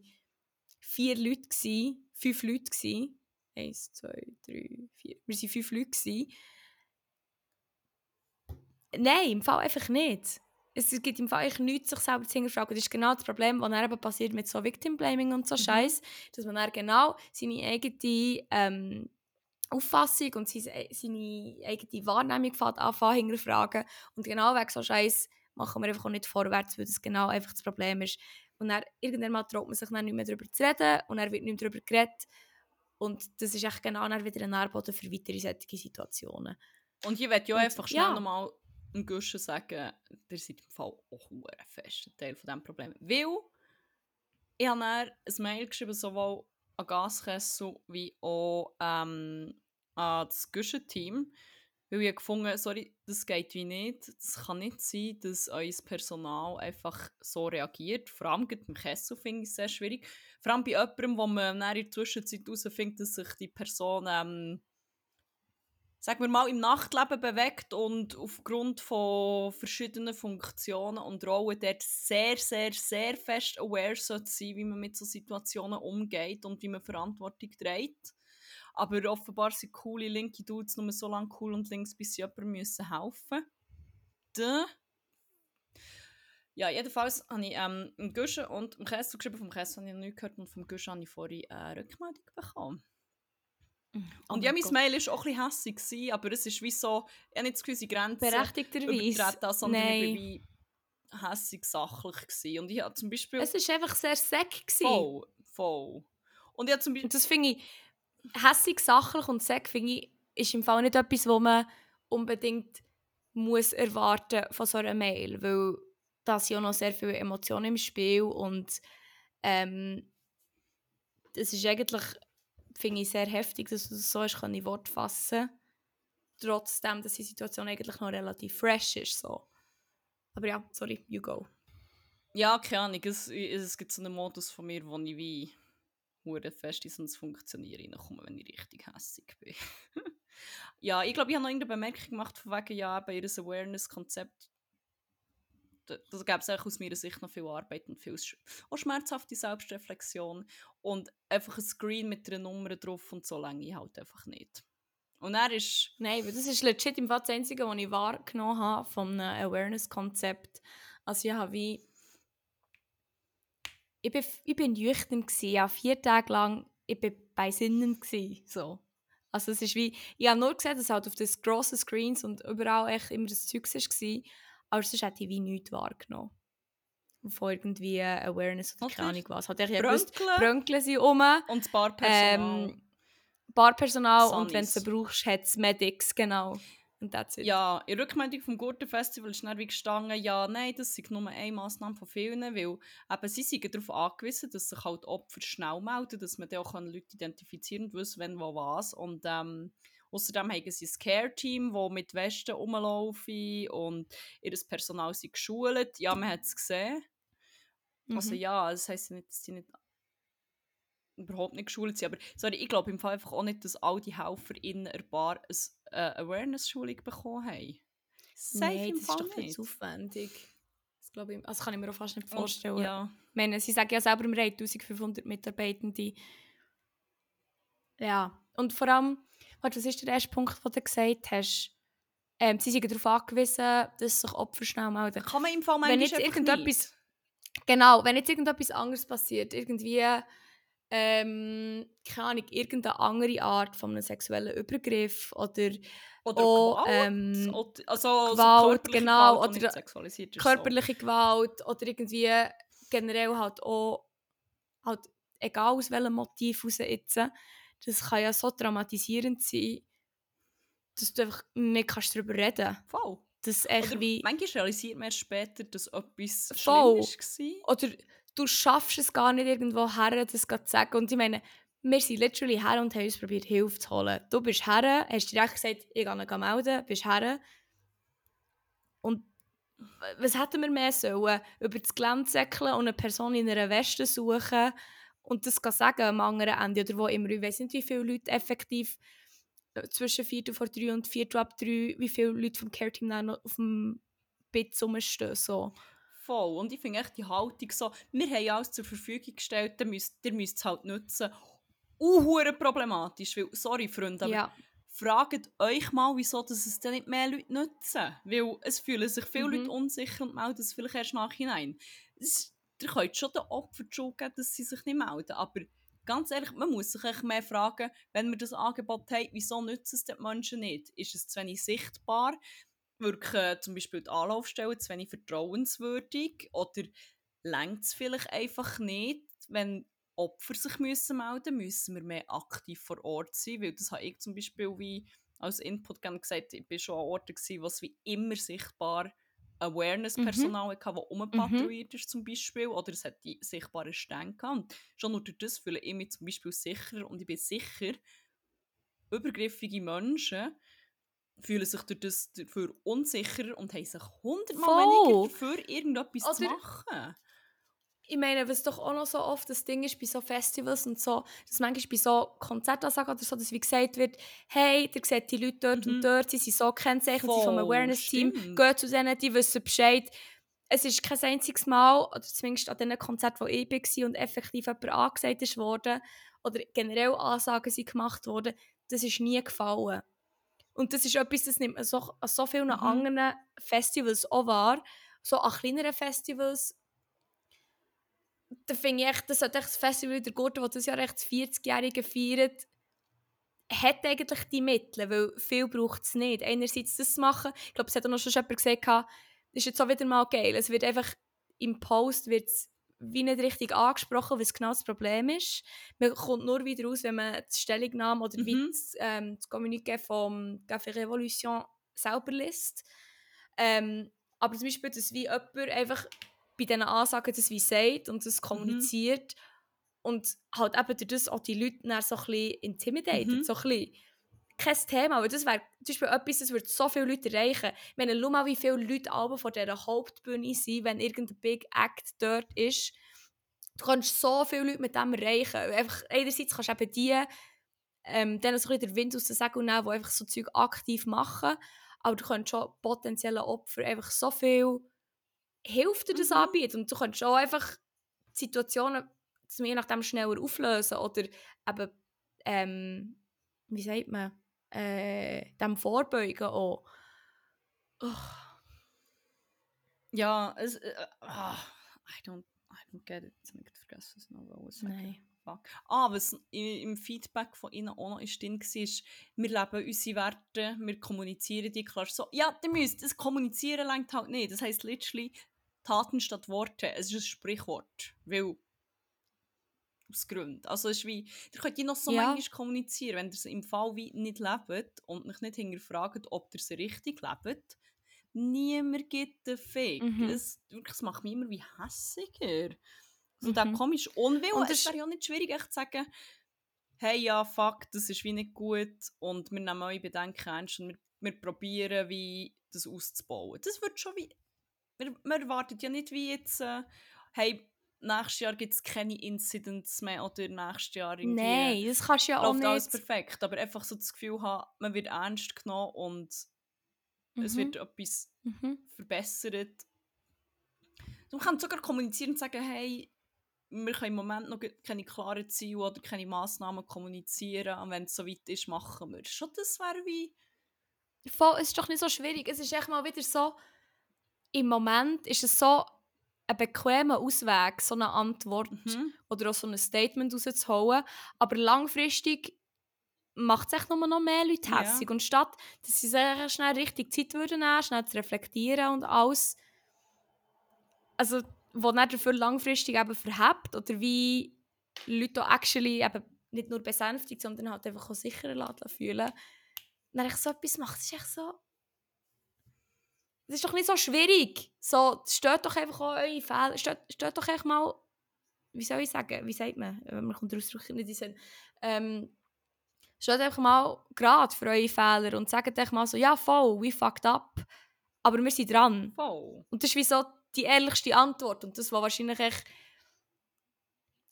vier Leute, gewesen, fünf Leute, gewesen. Eins, zwei, drei, vier, wir waren fünf Leute. Gewesen. Nein, im Fall einfach nicht. Es gibt im Fall eigentlich nichts, sich selber zu hinterfragen. Das ist genau das Problem, was dann eben passiert mit so Victim Blaming und so Mhm. Scheiß, dass man dann genau seine eigene ähm, Auffassung und seine, seine eigene Wahrnehmung anfangen hinterfragen. Und genau wegen so Scheiß machen wir einfach auch nicht vorwärts, weil das genau einfach das Problem ist. Und dann irgendwann mal traut man sich dann nicht mehr darüber zu reden und dann wird nicht mehr darüber geredet. Und das ist echt genau wieder ein Nährboden für weitere solche Situationen. Und ich möchte ja einfach schnell ja. nochmal dem Guschen sagen, ihr seid im Fall auch fest ein Teil von diesem Problem. Weil ich habe dann ein Mail geschrieben, sowohl an Gaskessel wie auch ähm, an das Guschen-Team. Weil ich gefunden sorry, das geht wie nicht. Das kann nicht sein, dass euer Personal einfach so reagiert. Vor allem gerade im Kessel finde ich es sehr schwierig. Vor allem bei jemandem, wo man in der Zwischenzeit herausfindet, dass sich die Person ähm, sagen wir mal, im Nachtleben bewegt und aufgrund von verschiedenen Funktionen und Rollen dort sehr, sehr, sehr fest aware sein, wie man mit so Situationen umgeht und wie man Verantwortung trägt. Aber offenbar sind coole linke Dudes nur so lange cool und links, bis sie jemandem müssen helfen müssen. Ja, jedenfalls habe ich ähm, im Guschen und im Käse geschrieben, vom Käse habe ich noch nicht gehört und vom Guschen habe ich vorhin eine Rückmeldung bekommen. Oh und ja, mein mein Mail war auch ein bisschen gewesen, aber es ist wie so, ich habe nicht das Gefühl, Grenzen Berechtigterweise. übertreten, sondern ich Nein. war wie hässig sachlich. Gewesen. Und ich habe zum Beispiel... Es war einfach sehr sack. gewesen. voll, voll. Und ich habe zum Beispiel... Und das finde ich, hässig, sachlich und sack, finde ich, ist im Fall nicht etwas, wo man unbedingt muss erwarten von so einer Mail, weil da sind ja noch sehr viele Emotionen im Spiel und ähm, das ist eigentlich, finde ich, sehr heftig, dass du das so hast können in Wort fassen trotzdem, dass die Situation eigentlich noch relativ fresh ist. So. Aber ja, sorry, you go. Ja, keine Ahnung, es, es gibt so einen Modus von mir, wo ich wie hure fest in so ein Funktionieren reinkomme, wenn ich richtig hässig bin. ja, ich glaube, ich habe noch irgendeine Bemerkung gemacht, von wegen, ja, bei ihr Awareness-Konzept, da, gäbe es aus meiner Sicht noch viel Arbeit und viel sch auch schmerzhafte Selbstreflexion und einfach ein Screen mit einer Nummer drauf und so lange ich halt einfach nicht. Und er ist... Nein, das ist legit im Fall das Einzige, was ich wahrgenommen habe einem Awareness-Konzept. Also ich habe wie... Ich bin, ich bin nüchtern gewesen, ja, vier Tage lang, ich bin bei Sinnen gewesen, so. Also es ist wie, ich habe nur gesehen, dass halt auf den grossen Screens und überall echt immer das Zeug war, aber sonst hätte ich wie nichts wahrgenommen. Von irgendwie Awareness oder keine Ahnung was. Hat ich ja gewusst, Brönkeln sind rum, und das Barpersonal. ähm, Barpersonal und wenn du Sunnies. sie brauchst, hat es Medics, genau. Und that's it. Ja, in Rückmeldung vom Gurtenfestival ist dann wie gestanden, ja, nein, das ist nur eine Massnahme von vielen, weil eben sie sind darauf angewiesen, dass sich halt Opfer schnell melden, dass man dann auch Leute identifizieren und wissen, wenn, wo, was. Und ähm, außerdem haben sie ein Care-Team, das mit Westen rumlaufen und ihr Personal sind geschult. Ja, man hat es gesehen. Also Mhm. ja, das heisst nicht, dass sie nicht überhaupt nicht geschult sind. Aber sorry, ich glaube im Fall einfach auch nicht, dass all die Helfer in einer Bar eine Awareness-Schulung bekommen haben. Safe Nein, im das ist doch viel nicht. aufwendig. Das, glaube ich, also kann ich mir auch fast nicht Und- vorstellen. Ja. Ich meine, sie sagen ja selber, wir haben 1500 Mitarbeitende. Ja, und vor allem, warte, was ist der erste Punkt, den du gesagt hast? Ähm, sie sind darauf angewiesen, dass sich Opfer schnell melden. Kann man im Fall Wenn manchmal jetzt irgendetwas- nicht. Genau, wenn jetzt irgendetwas anderes passiert, irgendwie, ähm, keine Ahnung, irgendeine andere Art von einem sexuellen Übergriff oder Oder auch, Gewalt. ähm, oder, also, also Gewalt, körperliche genau, Gewalt, oder körperliche Gewalt oder irgendwie generell halt auch, halt, egal aus welchem Motiv raus jetzt, das kann ja so traumatisierend sein, dass du einfach nicht kannst darüber reden So. Voll. kannst. Echt Oder wie, manchmal realisiert man später, dass etwas Voll. schlimm war. oder du schaffst es gar nicht irgendwo her, das zu sagen. Und ich meine, wir sind literally her und haben uns probiert, Hilfe zu holen. Du bist her, hast direkt gesagt, ich gehe ihn melden, bist her. Und was hätten wir mehr sollen? Über das Gelände säckeln und eine Person in einer Weste suchen und das kann sagen am anderen Ende oder wo immer. Ich weiß nicht, wie viele Leute effektiv äh, zwischen Viertel vor drei und Viertel ab drei, wie viele Leute vom Care-Team dann auf dem Bett rumstehen. So. Voll. Und ich finde echt die Haltung so, wir haben alles zur Verfügung gestellt, dann müsst, ihr müsst es halt nutzen. Uhuere problematisch, weil, sorry Freunde, aber Ja. fragt euch mal, wieso dass es dann nicht mehr Leute nutzen. Weil es fühlen sich viele Mhm. Leute unsicher und melden es vielleicht erst nachhinein. Es, ihr könnt schon den Opfern die Schuld geben, dass sie sich nicht melden, aber ganz ehrlich, man muss sich echt mehr fragen, wenn wir das Angebot haben, wieso nutzen es die Menschen nicht? Ist es zu wenig sichtbar? Wirken zum Beispiel die Anlaufstellen zu wenig vertrauenswürdig? Oder längt es vielleicht einfach nicht, wenn Opfer sich müssen melden müssen wir mehr aktiv vor Ort sein, weil das habe ich zum Beispiel wie als Input gerne gesagt, ich war schon an Orten, gewesen, wo es wie immer sichtbar Awareness-Personal hatte, das umpatrouilliert ist zum Beispiel, oder es hat die sichtbaren Stände gehabt. Schon nur durch das fühle ich mich zum Beispiel sicherer und ich bin sicher, übergriffige Menschen fühlen sich durch das dafür unsicherer und haben sich hundertmal weniger dafür, irgendetwas zu Oder- machen. ich meine, was doch auch noch so oft das Ding ist bei so Festivals und so, dass manchmal bei so Konzertansagen oder so, dass wie gesagt wird, hey, ihr seht die Leute dort Mhm. und dort, sie sind so kennzeichnet, sie sind vom Awareness-Team, geht zu denen, die wissen Bescheid. Es ist kein einziges Mal, oder zumindest an den Konzerten, wo ich war und effektiv jemand angesagt ist worden, oder generell Ansagen sind gemacht worden, das ist nie gefallen. Und das ist etwas, das nimmt man so, an so vielen Mhm. anderen Festivals auch wahr. So an kleineren Festivals, da finde ich echt, das hat echt das Festival der Gurten, das das Jahr echt das 40-Jährige feiert, hat eigentlich die Mittel, weil viel braucht es nicht. Einerseits das zu machen, ich glaube, es hat auch noch schon jemand gesagt, das ist jetzt auch wieder mal geil, es wird einfach im Post wird's wie nicht richtig angesprochen, was genau das Problem ist. Man kommt nur wieder raus, wenn man die Stellungnahme oder wie Mhm. das, ähm, das Communiqué vom Café Revolution selber liest. Ähm, aber zum Beispiel, dass wie jemand einfach bei diesen Ansagen das wie sagt und Mhm. das kommuniziert und halt eben durch das auch die Leute dann so ein bisschen intimidated, Mhm. so ein bisschen kein Thema, weil das wäre zum Beispiel etwas, das würde so viele Leute erreichen. Ich meine, schau mal, wie viele Leute alle vor dieser Hauptbühne sind, wenn irgendein Big Act dort ist. Du kannst so viele Leute mit dem erreichen. Einfach, einerseits kannst du eben die ähm, denen so ein bisschen den Wind aus den Segeln nehmen, die einfach so Zeug aktiv machen, aber du kannst schon potenziellen Opfern einfach so viel Hilfe dir das Mhm. anbieten und du kannst schon einfach Situationen je nachdem schneller auflösen oder eben, ähm, wie sagt man, äh, dem vorbeugen auch. Ugh. Ja, es. Äh, ah, I, don't, I don't get it. Jetzt habe ich vergessen, was ich noch sagen. Nein. Fuck. Ah, was im Feedback von ihnen auch noch ist drin war, ist, wir leben unsere Werte, wir kommunizieren die klar so. Ja, ihr müsst, das Kommunizieren längt halt nicht. Das heisst literally Taten statt Worte. Es ist ein Sprichwort. Weil. Aus Gründen. Also es ist wie, ihr könnt die noch so Ja. manchmal kommunizieren, wenn ihr es im Fall wie nicht lebt und euch nicht hinterfragt, ob ihr es richtig lebt. Niemand gibt den Fick. Mhm. Es, wirklich, es macht mich immer wie hässiger. So der Mhm. komische Unwille. Und Und es wäre ja nicht schwierig, echt zu sagen, hey, ja, fuck, das ist wie nicht gut und wir nehmen eure Bedenken ernst und wir, wir probieren, wie das auszubauen. Das wird schon wie... Wir, wir erwarten ja nicht wie jetzt, äh, hey, nächstes Jahr gibt es keine Incidents mehr oder nächstes Jahr irgendwie... Nein, das kannst du ja auch läuft alles nicht. perfekt, aber einfach so das Gefühl haben, man wird ernst genommen und es Mhm. wird etwas Mhm. verbessert. Man kann sogar kommunizieren und sagen, hey, wir können im Moment noch keine klaren Ziele oder keine Massnahmen kommunizieren und wenn es soweit ist, machen wir es. Schon das wäre wie... Voll, es ist doch nicht so schwierig. Es ist echt mal wieder so, im Moment ist es so ein bequemer Ausweg, so eine Antwort Mhm. oder auch so ein Statement rauszuholen. Aber langfristig macht es echt nur noch mehr Leute Ja. hässig. Und statt, dass sie sich schnell richtig Zeit würden nehmen, schnell zu reflektieren und alles, also, wo dann dafür langfristig eben verhebt oder wie Leute auch actually eben nicht nur besänftigt, sondern halt einfach auch sicherer fühlen, dann ich so etwas macht, ist echt so... Das ist doch nicht so schwierig. So, steht doch einfach auch eure Fehler. Steht, steht doch echt mal... Wie soll ich sagen? Wie sagt man? Man kommt Ausdruck nicht in den. Ähm, steht einfach mal gerade für eure Fehler und sagt einfach mal so, ja voll, we fucked up. Aber wir sind dran. Voll. Und das ist wie so die ehrlichste Antwort. Und das, was wahrscheinlich echt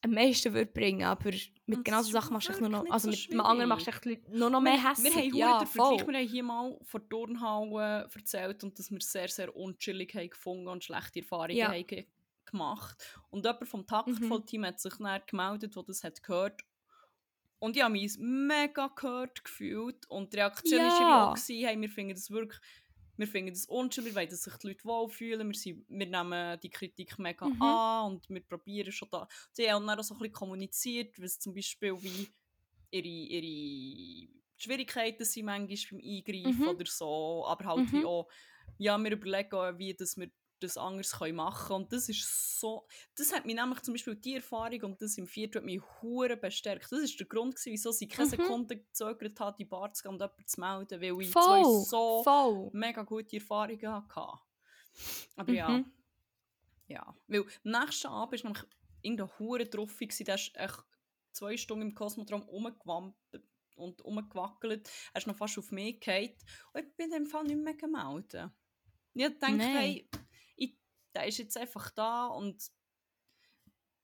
am meisten würde bringen. Aber mit genau so Sachen machst du echt nur noch... Also nicht mit so dem anderen machst du echt nur noch mehr wir, hässlich. wir haben ja, ja, den Vergleich, wir haben hier mal von Turnhauen erzählt und dass wir sehr, sehr unchillig haben gefunden und schlechte Erfahrungen Ja. haben ge gemacht. Und jemand vom Taktvoll-Team hat sich dann gemeldet, der das hat gehört und ich habe mich mega gehört gefühlt und die Reaktion war Ja. auch, hey, wir finden das wirklich wir finden das unschön, wir wollen, dass sich die Leute wohlfühlen, wir, sind, wir nehmen die Kritik mega Mhm. an und wir probieren schon da. Sie haben dann auch so ein bisschen kommuniziert, was zum Beispiel wie ihre, ihre Schwierigkeiten sind manchmal beim Eingreifen Mhm. oder so, aber halt wie Mhm. auch, ja, wir überlegen auch, wie dass wir das anders können machen können. Und das ist so, das hat mich nämlich zum Beispiel die Erfahrung und das im Viertel hat mich hure bestärkt. Das ist der Grund gewesen, wieso sie keine Mhm. Sekunde gezögert hat, die Bar zu gehen und jemanden zu melden, weil ich Voll, zwei so voll. mega gute Erfahrungen hatte. Aber ja, Mhm. ja. Weil am nächsten Abend war nämlich irgendein hure gewesen, der ist echt zwei Stunden im Kosmodrom rumgewampelt und rumgewackelt. Er ist noch fast auf mich gefallen. Und ich bin in dem Fall nicht mehr gemeldet. Ich dachte, Nein. hey, ich, der ist jetzt einfach da und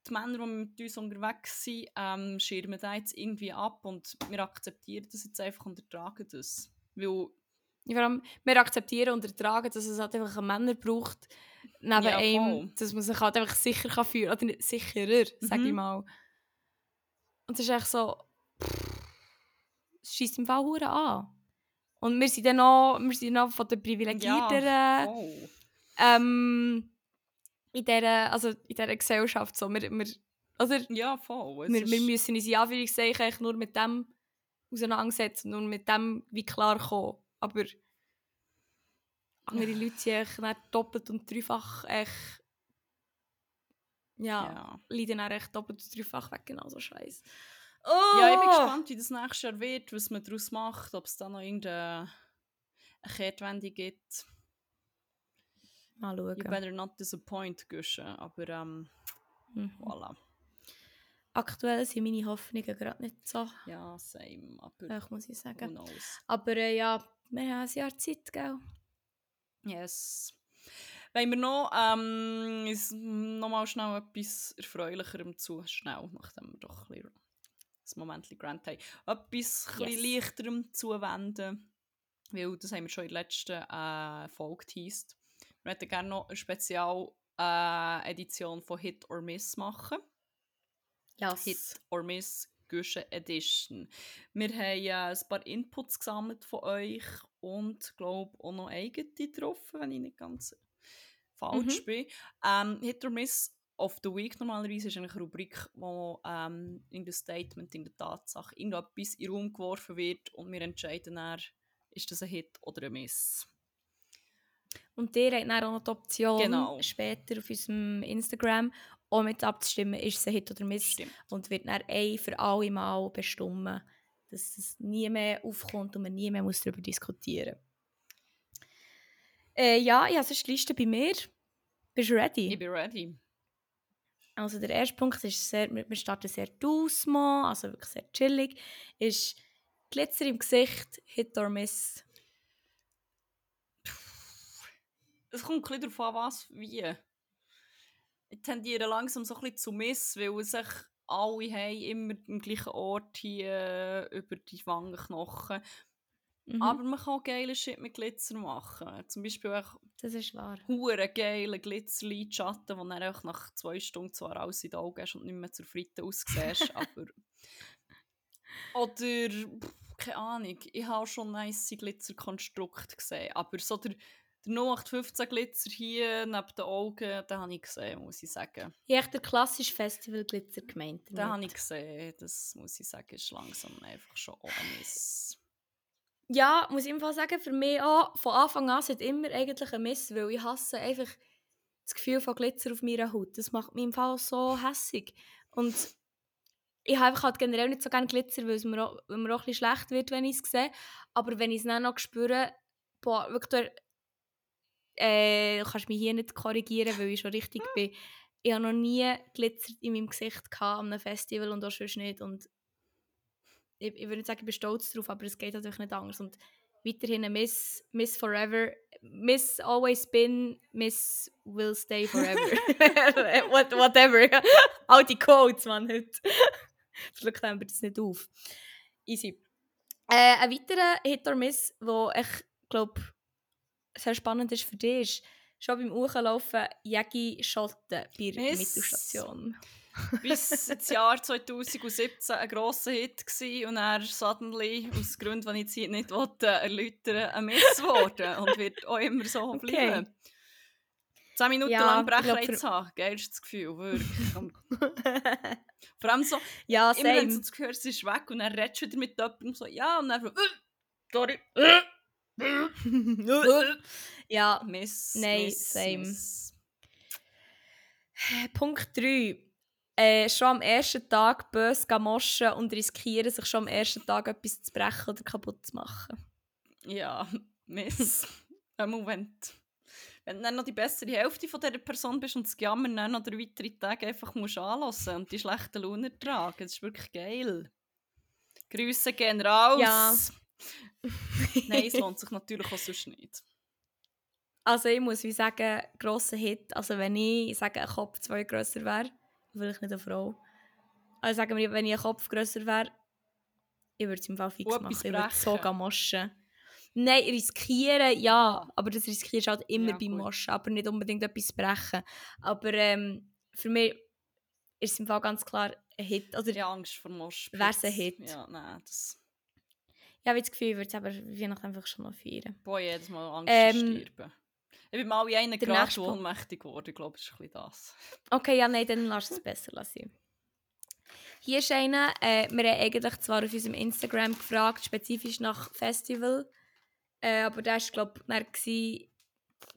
die Männer, die mit uns unterwegs sind, ähm, schirmen da jetzt irgendwie ab und wir akzeptieren das jetzt einfach und ertragen das. Weil, Vor allem, wir akzeptieren und ertragen, dass es halt einfach einen Männer braucht, neben Ja, einem, dass man sich halt einfach sicher kann fühlen oder sicherer, sag ich Mhm. mal. Und es ist echt so, es schießt im Fall hure an. Und wir sind dann noch, wir sind noch von den Privilegierteren ja, ähm, in dieser, also in dieser Gesellschaft. So. Wir, wir, oder Ja, voll. Es wir, wir müssen uns in Anführungszeichen nur mit dem auseinandersetzen, nur mit dem wie klar kommen. Aber andere Leute sind dann doppelt und dreifach echt, ja, ja. leiden dann echt doppelt und dreifach weg, genauso scheiße. Ja, ich bin Oh! gespannt, wie das nächstes Jahr wird, was man daraus macht, ob es da noch irgendeine eine Kehrtwende gibt. Mal You schauen. better not disappoint, Gusche. Aber ähm, Mhm. voilà. Aktuell sind meine Hoffnungen gerade nicht so Ja, same. Aber hoch, muss ich sagen. Aber äh, ja, wir haben ein Jahr Zeit, gell? Yes. Wenn wir noch ähm, uns noch mal schnell etwas Erfreulicherem zu, schnell, nachdem wir doch ein bisschen das Moment Grant haben, etwas ein bisschen Yes. leichterem zuwenden, weil das haben wir schon in der letzten äh, Folge geteased. Wir möchten gerne noch eine Spezial äh, von Hit or Miss machen. Ja, Hit or Miss Gusche Edition. Wir haben äh, ein paar Inputs gesammelt von euch und glaube auch noch eigene getroffen, wenn ich nicht ganz falsch Mhm. bin. Ähm, Hit or Miss of the Week normalerweise ist eine Rubrik, wo ähm, in der Statement, in der Tatsache irgendetwas in den Raum geworfen wird und wir entscheiden dann, ist das ein Hit oder ein Miss. Und ihr habt dann auch noch die Option, Genau. später auf unserem Instagram auch mit abzustimmen, ist es ein Hit oder Miss. Stimmt. Und wird dann ein für alle Mal bestimmen, dass es nie mehr aufkommt und man nie mehr muss darüber diskutieren äh, Ja, ich habe sonst die Liste bei mir. Bist du ready? Ich bin ready. Also der erste Punkt ist sehr, wir wir starten sehr Dusmo, also wirklich sehr chillig, ist Glitzer im Gesicht, Hit or Miss. Es kommt ein bisschen darauf an, was, wie. Ich tendiere langsam so ein bisschen zu Miss, weil sich alle haben immer am gleichen Ort hier äh, über die Wangenknochen. Mhm, Aber man kann auch geile Shit mit Glitzer machen. Zum Beispiel auch das ist wahr. hure geile Glitzerlidschatten, die dann einfach nach zwei Stunden zwar alles in die Augen hast und nicht mehr zur Fritte aussiehst, aber... Oder, keine Ahnung, ich habe schon nice Glitzerkonstrukte gesehen, aber so der, der 0815 Glitzer hier neben den Augen, den habe ich gesehen, muss ich sagen. Ich habe echt den klassischen Festival-Glitzer gemeint. Den habe ich gesehen, das muss ich sagen, ist langsam einfach schon Miss. Ja, muss ich Fall sagen, für mich auch, von Anfang an sind immer eigentlich ein Miss, weil ich hasse einfach das Gefühl von Glitzer auf meiner Haut. Das macht mich im Fall so hässig. Und ich habe einfach halt generell nicht so gerne Glitzer, weil es mir auch, weil mir auch ein bisschen schlecht wird, wenn ich es sehe. Aber wenn ich es dann noch spüre, boah, wirklich, äh, du kannst mich hier nicht korrigieren, weil ich schon richtig bin. Ich habe noch nie Glitzer in meinem Gesicht gehabt an einem Festival und auch sonst nicht. Und ich, ich würde nicht sagen, ich bin stolz drauf, aber es geht natürlich nicht anders. Und weiterhin Miss, Miss Forever, Miss always been, Miss will stay forever. What, whatever. All die Codes, man, heute. Zum Glück nehmen wir das nicht auf. Easy. Äh, ein weiterer Hit or Miss, der ich glaube sehr spannend ist für dich, ist schon beim Hochlaufen Jägi Schotten bei der Miss. Mittelstation. Bis ins Jahr 2017 ein grosser Hit war und er suddenly, aus Gründen, die ich jetzt hier nicht wollte, erläutern ein Miss geworden und wird auch immer so Okay. bleiben. Zehn Minuten Ja, lang Brechreiz für- haben, geilstes Gefühl, wirklich. Vor allem so, ja, immer wenn du same. das es ist weg und dann redest du wieder mit jemandem so, ja, und dann so, äh, sorry, ja, Miss, Nein, Miss, same. Miss. Punkt 3. Äh, schon am ersten Tag böse gehen moschen und riskieren, sich schon am ersten Tag etwas zu brechen oder kaputt zu machen. Ja, Miss. Ein Moment. Wenn du dann noch die bessere Hälfte von dieser Person bist und das Jammern dann noch drei weitere Tage einfach musst anlassen und die schlechte Laune ertragen, das ist wirklich geil. Grüße gehen raus. Ja. Nein, es lohnt sich natürlich auch sonst nicht. Also ich muss wie sagen, grosser Hit. Also wenn ich, ich sage, ein Kopf zwei grösser wäre, vielleicht nicht eine Frau. Also sagen wir, wenn ich ein Kopf grösser wäre, ich würde es im Fall fix Und machen. Ich würde so brechen. gehen moschen. Nein, riskieren, ja. Aber das riskierst du halt immer Ja, beim. Moschen, aber nicht unbedingt etwas brechen. Aber ähm, für mich ist es im Fall ganz klar ein Hit. Oder Ich habe Angst vor Moschpitz. Wär's ein Hit? Ja, nein, das... ich habe das Gefühl, ich würde es aber Weihnachten einfach schon noch feiern. Boah, jedes Mal Angst Ähm, zu sterben. Ich bin mal in einen der Grad ohnmächtig geworden, ich glaube, das ist ein bisschen das. Okay, ja, nein, dann lass es besser lassen. Hier ist einer, äh, wir haben eigentlich zwar auf unserem Instagram gefragt, spezifisch nach Festival, äh, aber der war, glaube ich,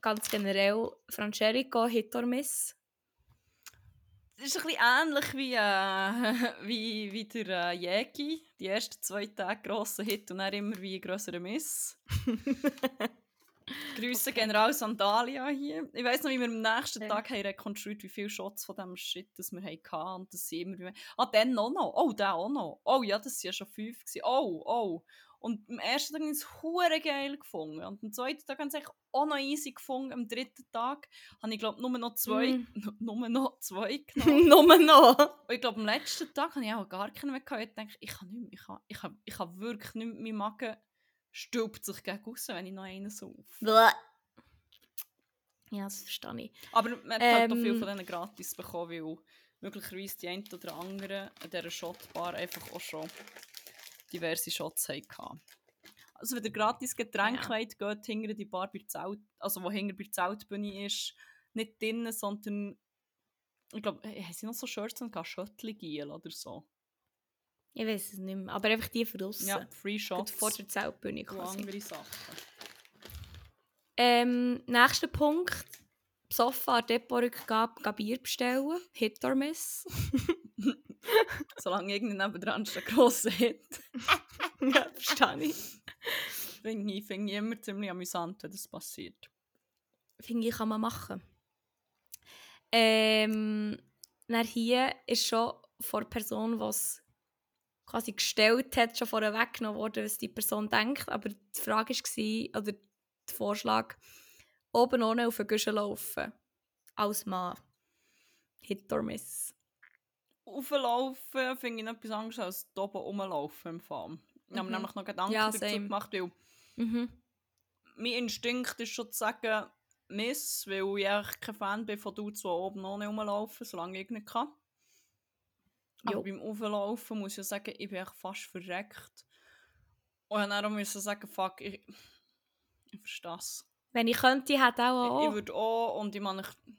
ganz generell Francerico, Hit or Miss. Ist ein bisschen ähnlich wie, äh, wie, wie der äh, Jägi. Die ersten zwei Tage grosser Hit und dann immer wie ein grösserer Miss. Grüße General Sandalia hier. Ich weiss noch, wie wir am nächsten Ja. Tag haben rekonstruiert, wie viele Shots von diesem Shit das wir hatten. Und das sind immer wie... Ah, dann auch noch. Oh, der auch noch. Oh ja, das waren ja schon fünf. Gewesen. Oh, oh. Und am ersten Tag habe ich es hure geil gefunden. Und am zweiten Tag habe ich es auch noch easy gefunden. Am dritten Tag habe ich, glaube nur noch zwei, Mm. nur noch zwei genommen. Nur noch. Und ich glaube, am letzten Tag habe ich auch gar keinen mehr gehabt. Ich dachte, ich kann nicht mehr, ich kann, ich kann, ich kann wirklich nicht mehr, mein Magen stülpt sich gegen raus, wenn ich noch einen sauf. Bäh. Ja, das verstehe ich. Aber man hat halt auch viel Ähm. von denen gratis bekommen, weil möglicherweise die einen oder anderen an dieser Shotbar einfach auch schon diverse Shots hatten. Also wenn ihr gratis Getränke Ja. wollt, geht hinter die Bar bei der Zelt, also wo hinter bei der Zeltbühne ist, nicht drinnen, sondern ich glaube, haben sie noch so Shirts und Schöttli oder so? Ich weiß es nicht mehr. Aber einfach die von draussen. Ja, Free Gerade Shots Vor der Zeltbühne und quasi. andere Sachen. Ähm, nächster Punkt. Sofa Depot-Rückgabe Bier bestellen. Hit or Miss. Solange irgendein nebendran ist, ein grosser Hit. ja, verstehe ich. Finde ich, finde ich immer ziemlich amüsant, wenn das passiert. Finde ich, kann man machen. Ähm, dann hier ist schon von der Person, die es quasi gestellt hat, schon vorher weggenommen worden, was die Person denkt. Aber die Frage war, oder der Vorschlag, oben ohne auf den Guschen laufen. Als Mann. Hit or Miss. Auflaufen finde ich noch etwas anderes als da oben rumlaufen im Fall. Ich habe mir Mhm. nämlich noch Gedanken Ja, dazu same. gemacht, weil Mhm. mein Instinkt ist schon zu sagen, Miss, weil ich eigentlich kein Fan bin von Dudes, die oben ohne rumlaufen, solange ich nicht kann. Aber Jo. beim Auflaufen muss ich ja sagen, ich bin echt fast verreckt. Und dann auch müssen sagen, fuck, ich, ich verstehe es. Wenn ich könnte, hätte auch Ich, auch. ich würde auch, und ich meine, ich-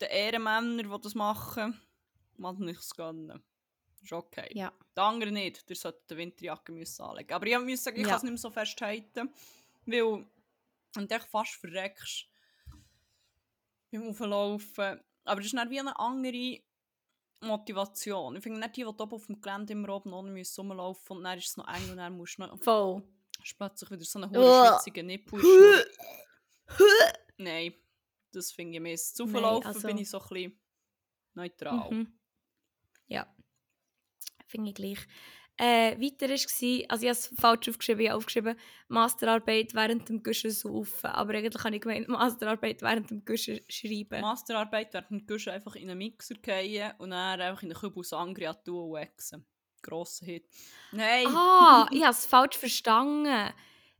den Ehrenmänner, die das machen, man ich es gönnen. Ist okay. Ja. Die anderen nicht, der sollte die Winterjacke müssen anlegen. Aber ich muss sagen, ich Ja. kann es nicht mehr so festhalten, weil und echt fast verreckst beim Auflaufen. Aber das ist dann wie eine andere Motivation. Ich finde nicht die, die oben auf dem Gelände immer oben ohne müssen rumlaufen und dann ist es noch eng und dann musst du noch Voll. ist plötzlich wieder so ein Uah. hoher schwitziger Nippel. Nein, das finde ich Mist. Zu verlaufen also- bin ich so ein bisschen neutral. Mhm. Finde ich gleich. Äh, weiter war, also ich habe es falsch aufgeschrieben, ich habe aufgeschrieben, Masterarbeit während dem Guschen saufen. Aber eigentlich habe ich gemeint, Masterarbeit während dem Guschen schreiben. Masterarbeit während dem Guschen einfach in einen Mixer gehen und dann einfach in den Kübel Sangria tun und wechseln. Grosser Hit. Nein! Ah, ich habe es falsch verstanden.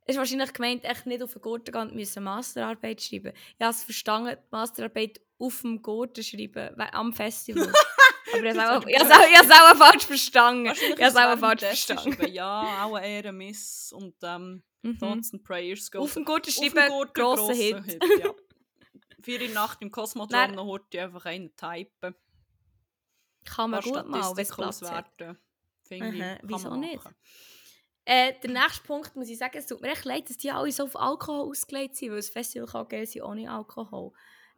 Es ist wahrscheinlich gemeint, echt nicht auf den Gurten gehen müssen Masterarbeit schreiben. Ich habe es verstanden, Masterarbeit auf dem Gurten schreiben, am Festival. Aber ich habe es auch, falsch verstanden. Ich habe es auch falsch verstanden. Ja, auch eine Ehre Miss und ähm, Mhm. Thoughts and Prayers. Auf dem dem schreiben, grosser grosser Hit. ja. Vier in Nacht im Cosmodrom Dann- noch heute einfach einen typen. Kann man Ein gut mal, wenn es Platz auswerten. Finde ich, kann wieso man nicht? Äh, der nächste Punkt muss ich sagen, es tut mir echt leid, dass die alle so auf Alkohol ausgelegt sind, weil das Festival kann geil sein ohne Alkohol.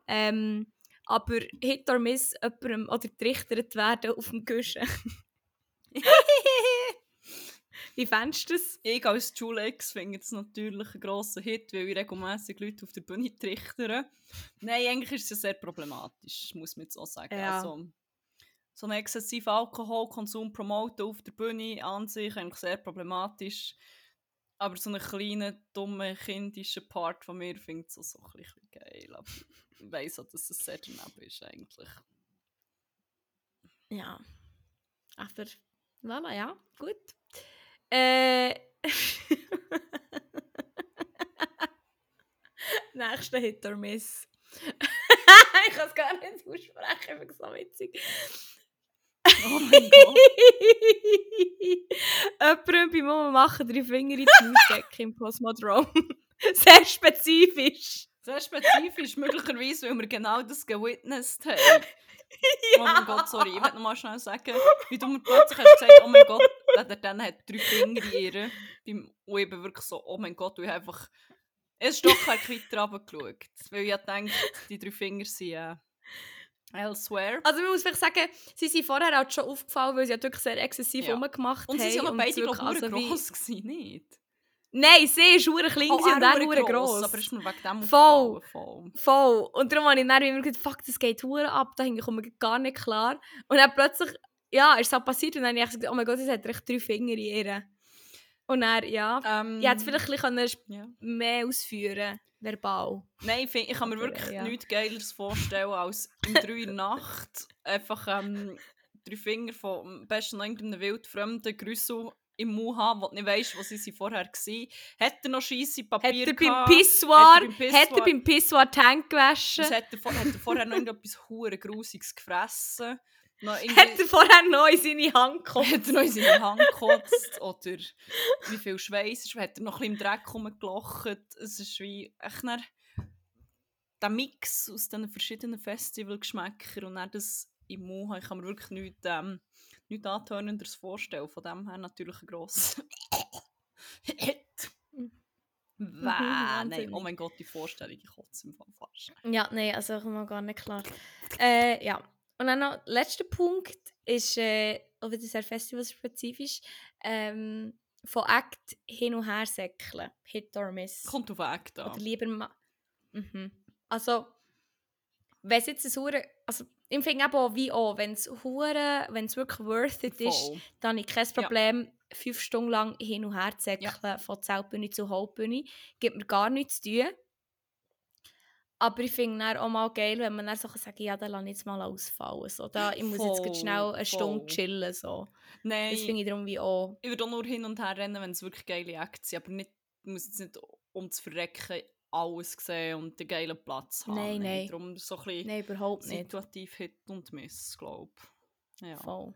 Ähm, aber Hit or Miss jemandem oder gerichtet werden auf dem Guschen. Wie fändest du das? Ich als Julex finde es natürlich einen grossen Hit, weil ich regelmässig Leute auf der Bühne trichtere. Nein, eigentlich ist es ja sehr problematisch, muss man jetzt auch sagen. Ja. Also, so einen exzessiven Alkoholkonsum promoten auf der Bühne an sich eigentlich sehr problematisch. Aber so einen kleinen, dummen, kindischen Part von mir finde ich so, so ein bisschen geil. Weiss auch, dass es sehr daneben ist eigentlich. Ja. Aber, voilà, ja, gut. Äh. Nächster Hit or Miss. ich kann es gar nicht aussprechen, ich so witzig. Oh mein Gott. Jemand bei Mama machen drei Finger in die Mausdecke im Cosmodrome. Sehr spezifisch. Sehr spezifisch, möglicherweise, weil wir genau das gewitnessed haben. Oh mein Gott, sorry, ich will noch mal schnell sagen, wie du mir plötzlich hast gesagt, oh mein Gott, der, dann hat drei Finger in ihr. Beim, und bin wirklich so, oh mein Gott, und ich habe einfach ein Stockwerk weiter runtergeschaut. Weil ich denke, die drei Finger sind äh, elsewhere. Also man muss vielleicht sagen, sie sind vorher halt schon aufgefallen, weil sie halt wirklich sehr exzessiv Ja. rumgemacht Und haben. sie sind ja noch beide, glaube ich, also wie- gross gewesen, nicht? Nein, sie ist hure klein Oh, und er hure gross. Aber ist mir wegen dem Voll. voll. Voll. Und darum habe ich dann immer gedacht, fuck, das geht hure ab, da komme ich gar nicht klar. Und dann plötzlich, ja, ist es halt passiert und dann habe ich gesagt, oh mein Gott, es hat echt drei Finger in ihr. Und dann, ja, Ähm, ich hätte vielleicht ein bisschen ja. mehr ausführen verbal. Nein, ich, find, ich kann mir wirklich ja. nichts Geileres vorstellen, als um 3 Uhr in der Nacht einfach ähm, drei Finger von besten irgendeinem wildfremden Grüssel im Mund haben, wo du nicht weißt, wo sie vorher waren. Hat er noch scheisse Hat Papier er beim gehabt? Pissoir, Hat er beim hat er Pissoir- die Hände gewaschen? Was Hat er, vor, hat er vorher noch irgendetwas hure Grusiges gefressen? Hat irgendwie- er vorher noch in seine Hand gekommen? hat er noch in seine Hand gekotzt? Oder wie viel Schweiß ist? Hat er noch ein bisschen im Dreck rumgelocht? Es ist wie echt dann der Mix aus diesen verschiedenen Festivalgeschmäckern und dann das im Mund. Ich kann mir wirklich nichts, ähm, nichts Antönenderes vorstellen. Von dem her natürlich ein grosser Hit. Wäh, nein, oh mein Gott, die Vorstellung, ich kotze im Fall fast. Ja, nein, also ich komme gar nicht klar. Äh, ja. Und dann noch, letzter Punkt ist äh, auch wieder sehr festivalspezifisch. Ähm, von Act hin und her säckeln. Hit or miss. Kommt auf Weg da. Oder lieber mal. Mhm. Also, wenn es jetzt ein hure, also ich finde eben auch wie auch, wenn es hure, wenn es wirklich worth it ist, Voll. dann habe ich kein Ja. Problem, fünf Stunden lang hin und her zu säckeln, von Zeltbühne zu Hauptbühne. Gibt mir gar nichts zu tun. Aber ich finde dann auch mal geil, wenn man dann so sagen ja, dann lasse ich jetzt mal ausfallen. So, da, ich muss jetzt Voll, grad schnell eine Stunde voll. chillen. So. Nein. Das finde ich darum wie auch. Ich würde auch nur hin und her rennen, wenn es wirklich geile Acts sind, aber nicht, ich muss jetzt nicht um zu verrecken alles sehen und den geilen Platz haben. Nein, nein. Darum so ein bisschen Nein, überhaupt nicht. situativ Hit und Miss, glaube ich. Ja. Voll.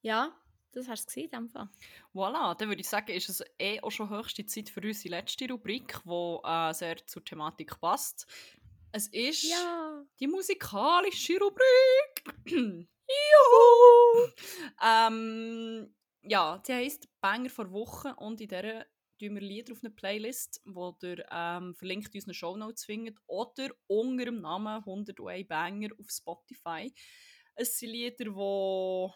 Ja, das war es in dem Fall. Voilà, dann würde ich sagen, ist es eh auch schon höchste Zeit für unsere letzte Rubrik, die äh, sehr zur Thematik passt. Es ist Ja. die musikalische Rubrik. Juhu! Ähm, ja, sie heisst Banger vor Woche und in der tun wir Lieder auf eine Playlist, wo ihr ähm, verlinkt in unseren Shownotes findet oder unter dem Namen 101 Banger auf Spotify. Es sind Lieder, die wo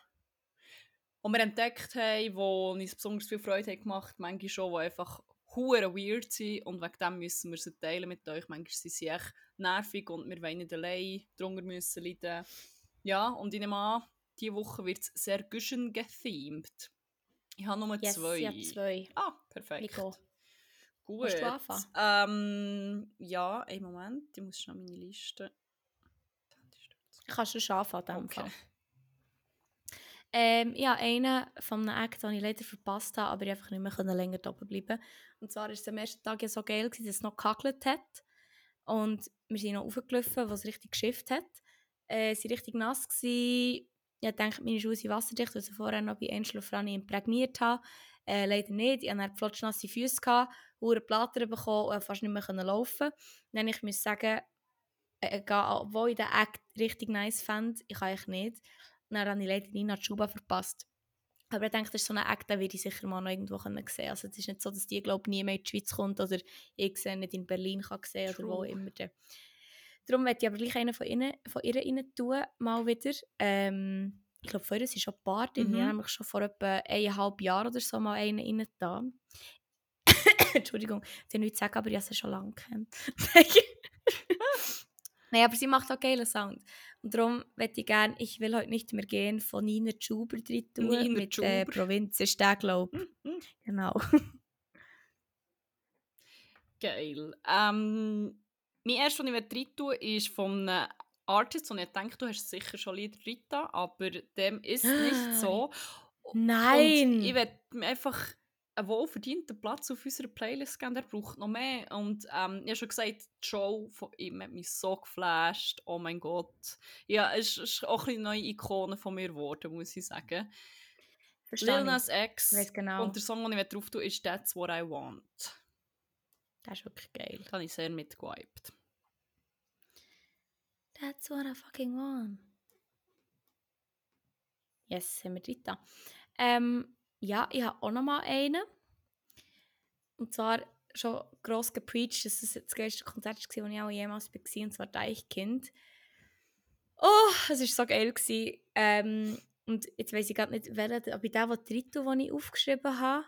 wir entdeckt haben, die uns besonders viel Freude haben gemacht haben, manchmal schon, die einfach hure weird sind und wegen dem müssen wir sie teilen mit euch. Manchmal sind sie echt nervig und wir wollen nicht allein drunter müssen leiden. Ja, und ich nehme an, diese Woche wird es sehr Guschen gethemed. Ich habe nur Yes, zwei. ich habe zwei. Ah, perfekt. Nico. Gut. Du anfangen? Ähm, ja, einen Moment, ich muss schnell meine Liste. Kannst du schon anfangen, in Okay. Fall. Ähm, ja, einen von einem Act, den ich leider verpasst habe, aber ich einfach nicht mehr länger da bleiben Und zwar war es am ersten Tag ja so geil, gewesen, dass es noch gehackelt hat. Und wir sind noch raufgelaufen, was richtig geschifft hat. Äh, sie waren richtig nass. Gewesen. Ich dachte, meine Schuhe sind wasserdicht, weil ich sie vorher noch bei Angel und Franny imprägniert habe. Äh, leider nicht. Ich hatte flotschnasse Füße, gehabt, hure Platter bekommen und fast nicht mehr können laufen. Dann ich muss sagen, äh, obwohl ich den Act richtig nice fand, ich kann ich nicht. Dann habe ich leider Nina Schuhe verpasst. Aber ich denke, das ist so ein Act, den werde ich sicher mal noch irgendwo können sehen Also es ist nicht so, dass die, glaube nie mehr in die Schweiz kommt oder ich sie nicht in Berlin kann sehen oder wo immer. Darum werde ich aber gleich einen von, ihnen, von ihr rein tun, mal wieder. Ähm, ich glaube, vorher ist schon ein paar drin. Mhm. Ich habe nämlich schon vor etwa eineinhalb Jahren oder so mal einen rein da. Entschuldigung, ich will nichts sagen, aber ich habe sie schon lange kennt. Nein, aber sie macht auch geilen Sound. Und darum möchte ich gerne «Ich will heute nicht mehr gehen» von Nina Schuber drin tun. Nina mit äh, Schuber. Provinz ist der, glaube. Mhm. Genau. Geil. Ähm, mein erstes, was ich rein tun ist von einem Artists und ich denke, du hast sicher schon Lieder Rita, aber dem ist nicht so. Nein! Und ich werde mir einfach einen wohlverdienten Platz auf unserer Playlist geben, der braucht noch mehr. Und ähm, ich habe schon gesagt, die Show von ihm hat mich so geflasht. Oh mein Gott. Ja, es ist auch eine neue Ikone von mir geworden, muss ich sagen. Verstehe Lil. Nas X genau. und der Song, den ich drauf tue, ist «That's What I Want». Das ist wirklich geil. Da habe ich sehr mitgewiped. That's what I fucking want. Yes, haben wir dritte. Ähm, ja, ich habe auch noch mal einen. Und zwar schon gross gepreacht, dass es das geilste Konzert war, das ich auch jemals war, und zwar Deichkind. Oh, es war so geil. Ähm, und jetzt weiß ich gar nicht, welcher, ob ich den, der dritte, den ich aufgeschrieben habe,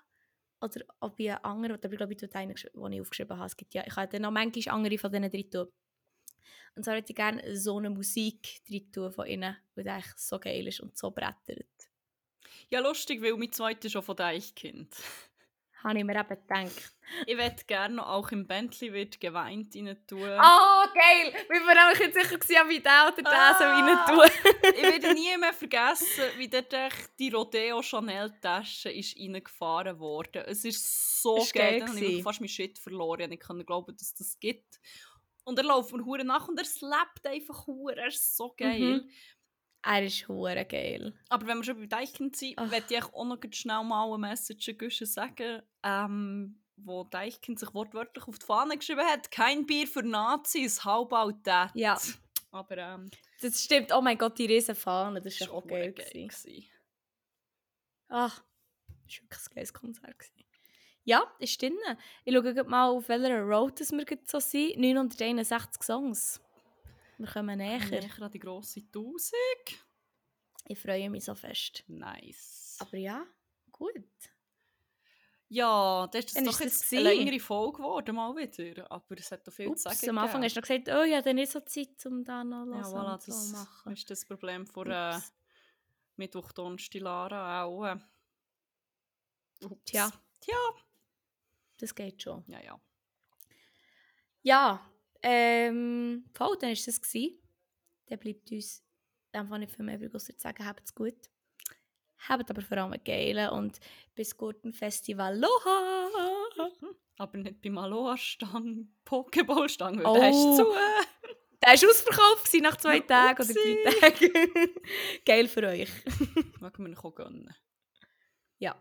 oder ob ich einen anderen, oder ich glaube, ich tue den, den ich aufgeschrieben habe. Es gibt ja, ich habe dann noch manchmal andere von diesen dritten. Und zwar hätte ich gerne so eine Musik drin tun von ihnen, weil die eigentlich so geil ist und so brettert. Ja, lustig, weil mein zweiter schon von Deichkind. Habe ich mir eben gedacht. Ich würde gerne auch im Bentley wird geweint rein tun. Oh, geil! Wir waren auch nicht sicher, gewesen, ich den oder den Ah. so rein tue. ich werde nie mehr vergessen, wie echt die Rodeo Chanel Tasche ist reingefahren wurde. Es ist so Ist geil. geil habe ich gewesen. fast meinen Shit verloren. Ich kann glauben, dass das gibt. Und er läuft mir hure nach und er slappt einfach hure. Er ist so geil. Mhm. Er ist hure geil. Aber wenn wir schon bei Deichkind sind, Ach. möchte ich auch noch schnell mal eine Message sagen, ähm, wo Deichkind sich wortwörtlich auf die Fahne geschrieben hat. Kein Bier für Nazis, how about that? Ja. Aber ähm, Das stimmt. Oh mein Gott, die riesen Fahne. Das war war auch geil. geil. gewesen. gewesen. Ach, das war wirklich ein geiles Konzert. gewesen. Ja, ist drin. Ich schaue mal, auf welcher Road das wir so sind. 961 Songs. Wir kommen näher. Näher an die grosse 1000. Ich freue mich so fest. Nice. Aber ja, gut. Ja, das ist Dann doch ist das jetzt eine längere Folge geworden, mal wieder. Aber es hat doch viel Ups, zu sagen. am Anfang hast du noch gesagt, oh, ich habe nicht so Zeit, um da noch ja, voilà, und so das machen. ist das Problem von äh. Mittwoch, Donnerstag, Lara auch. Äh. Ups. Tja. Tja. Das geht schon. Ja, ja. Ja, ähm, voll, dann war das. Gewesen. Dann bleibt uns einfach nicht viel mehr übrig, zu sagen, habt es gut. Habt aber vor allem einen geilen und bis guten Festival. Aloha! Aber nicht beim Aloha-Stang, Pokéball-Stang, weil Oh. der ist zu. Der war ausverkauft nach zwei Tagen oder drei Tagen. Geil für euch. Wir ihn auch gönnen. Ja.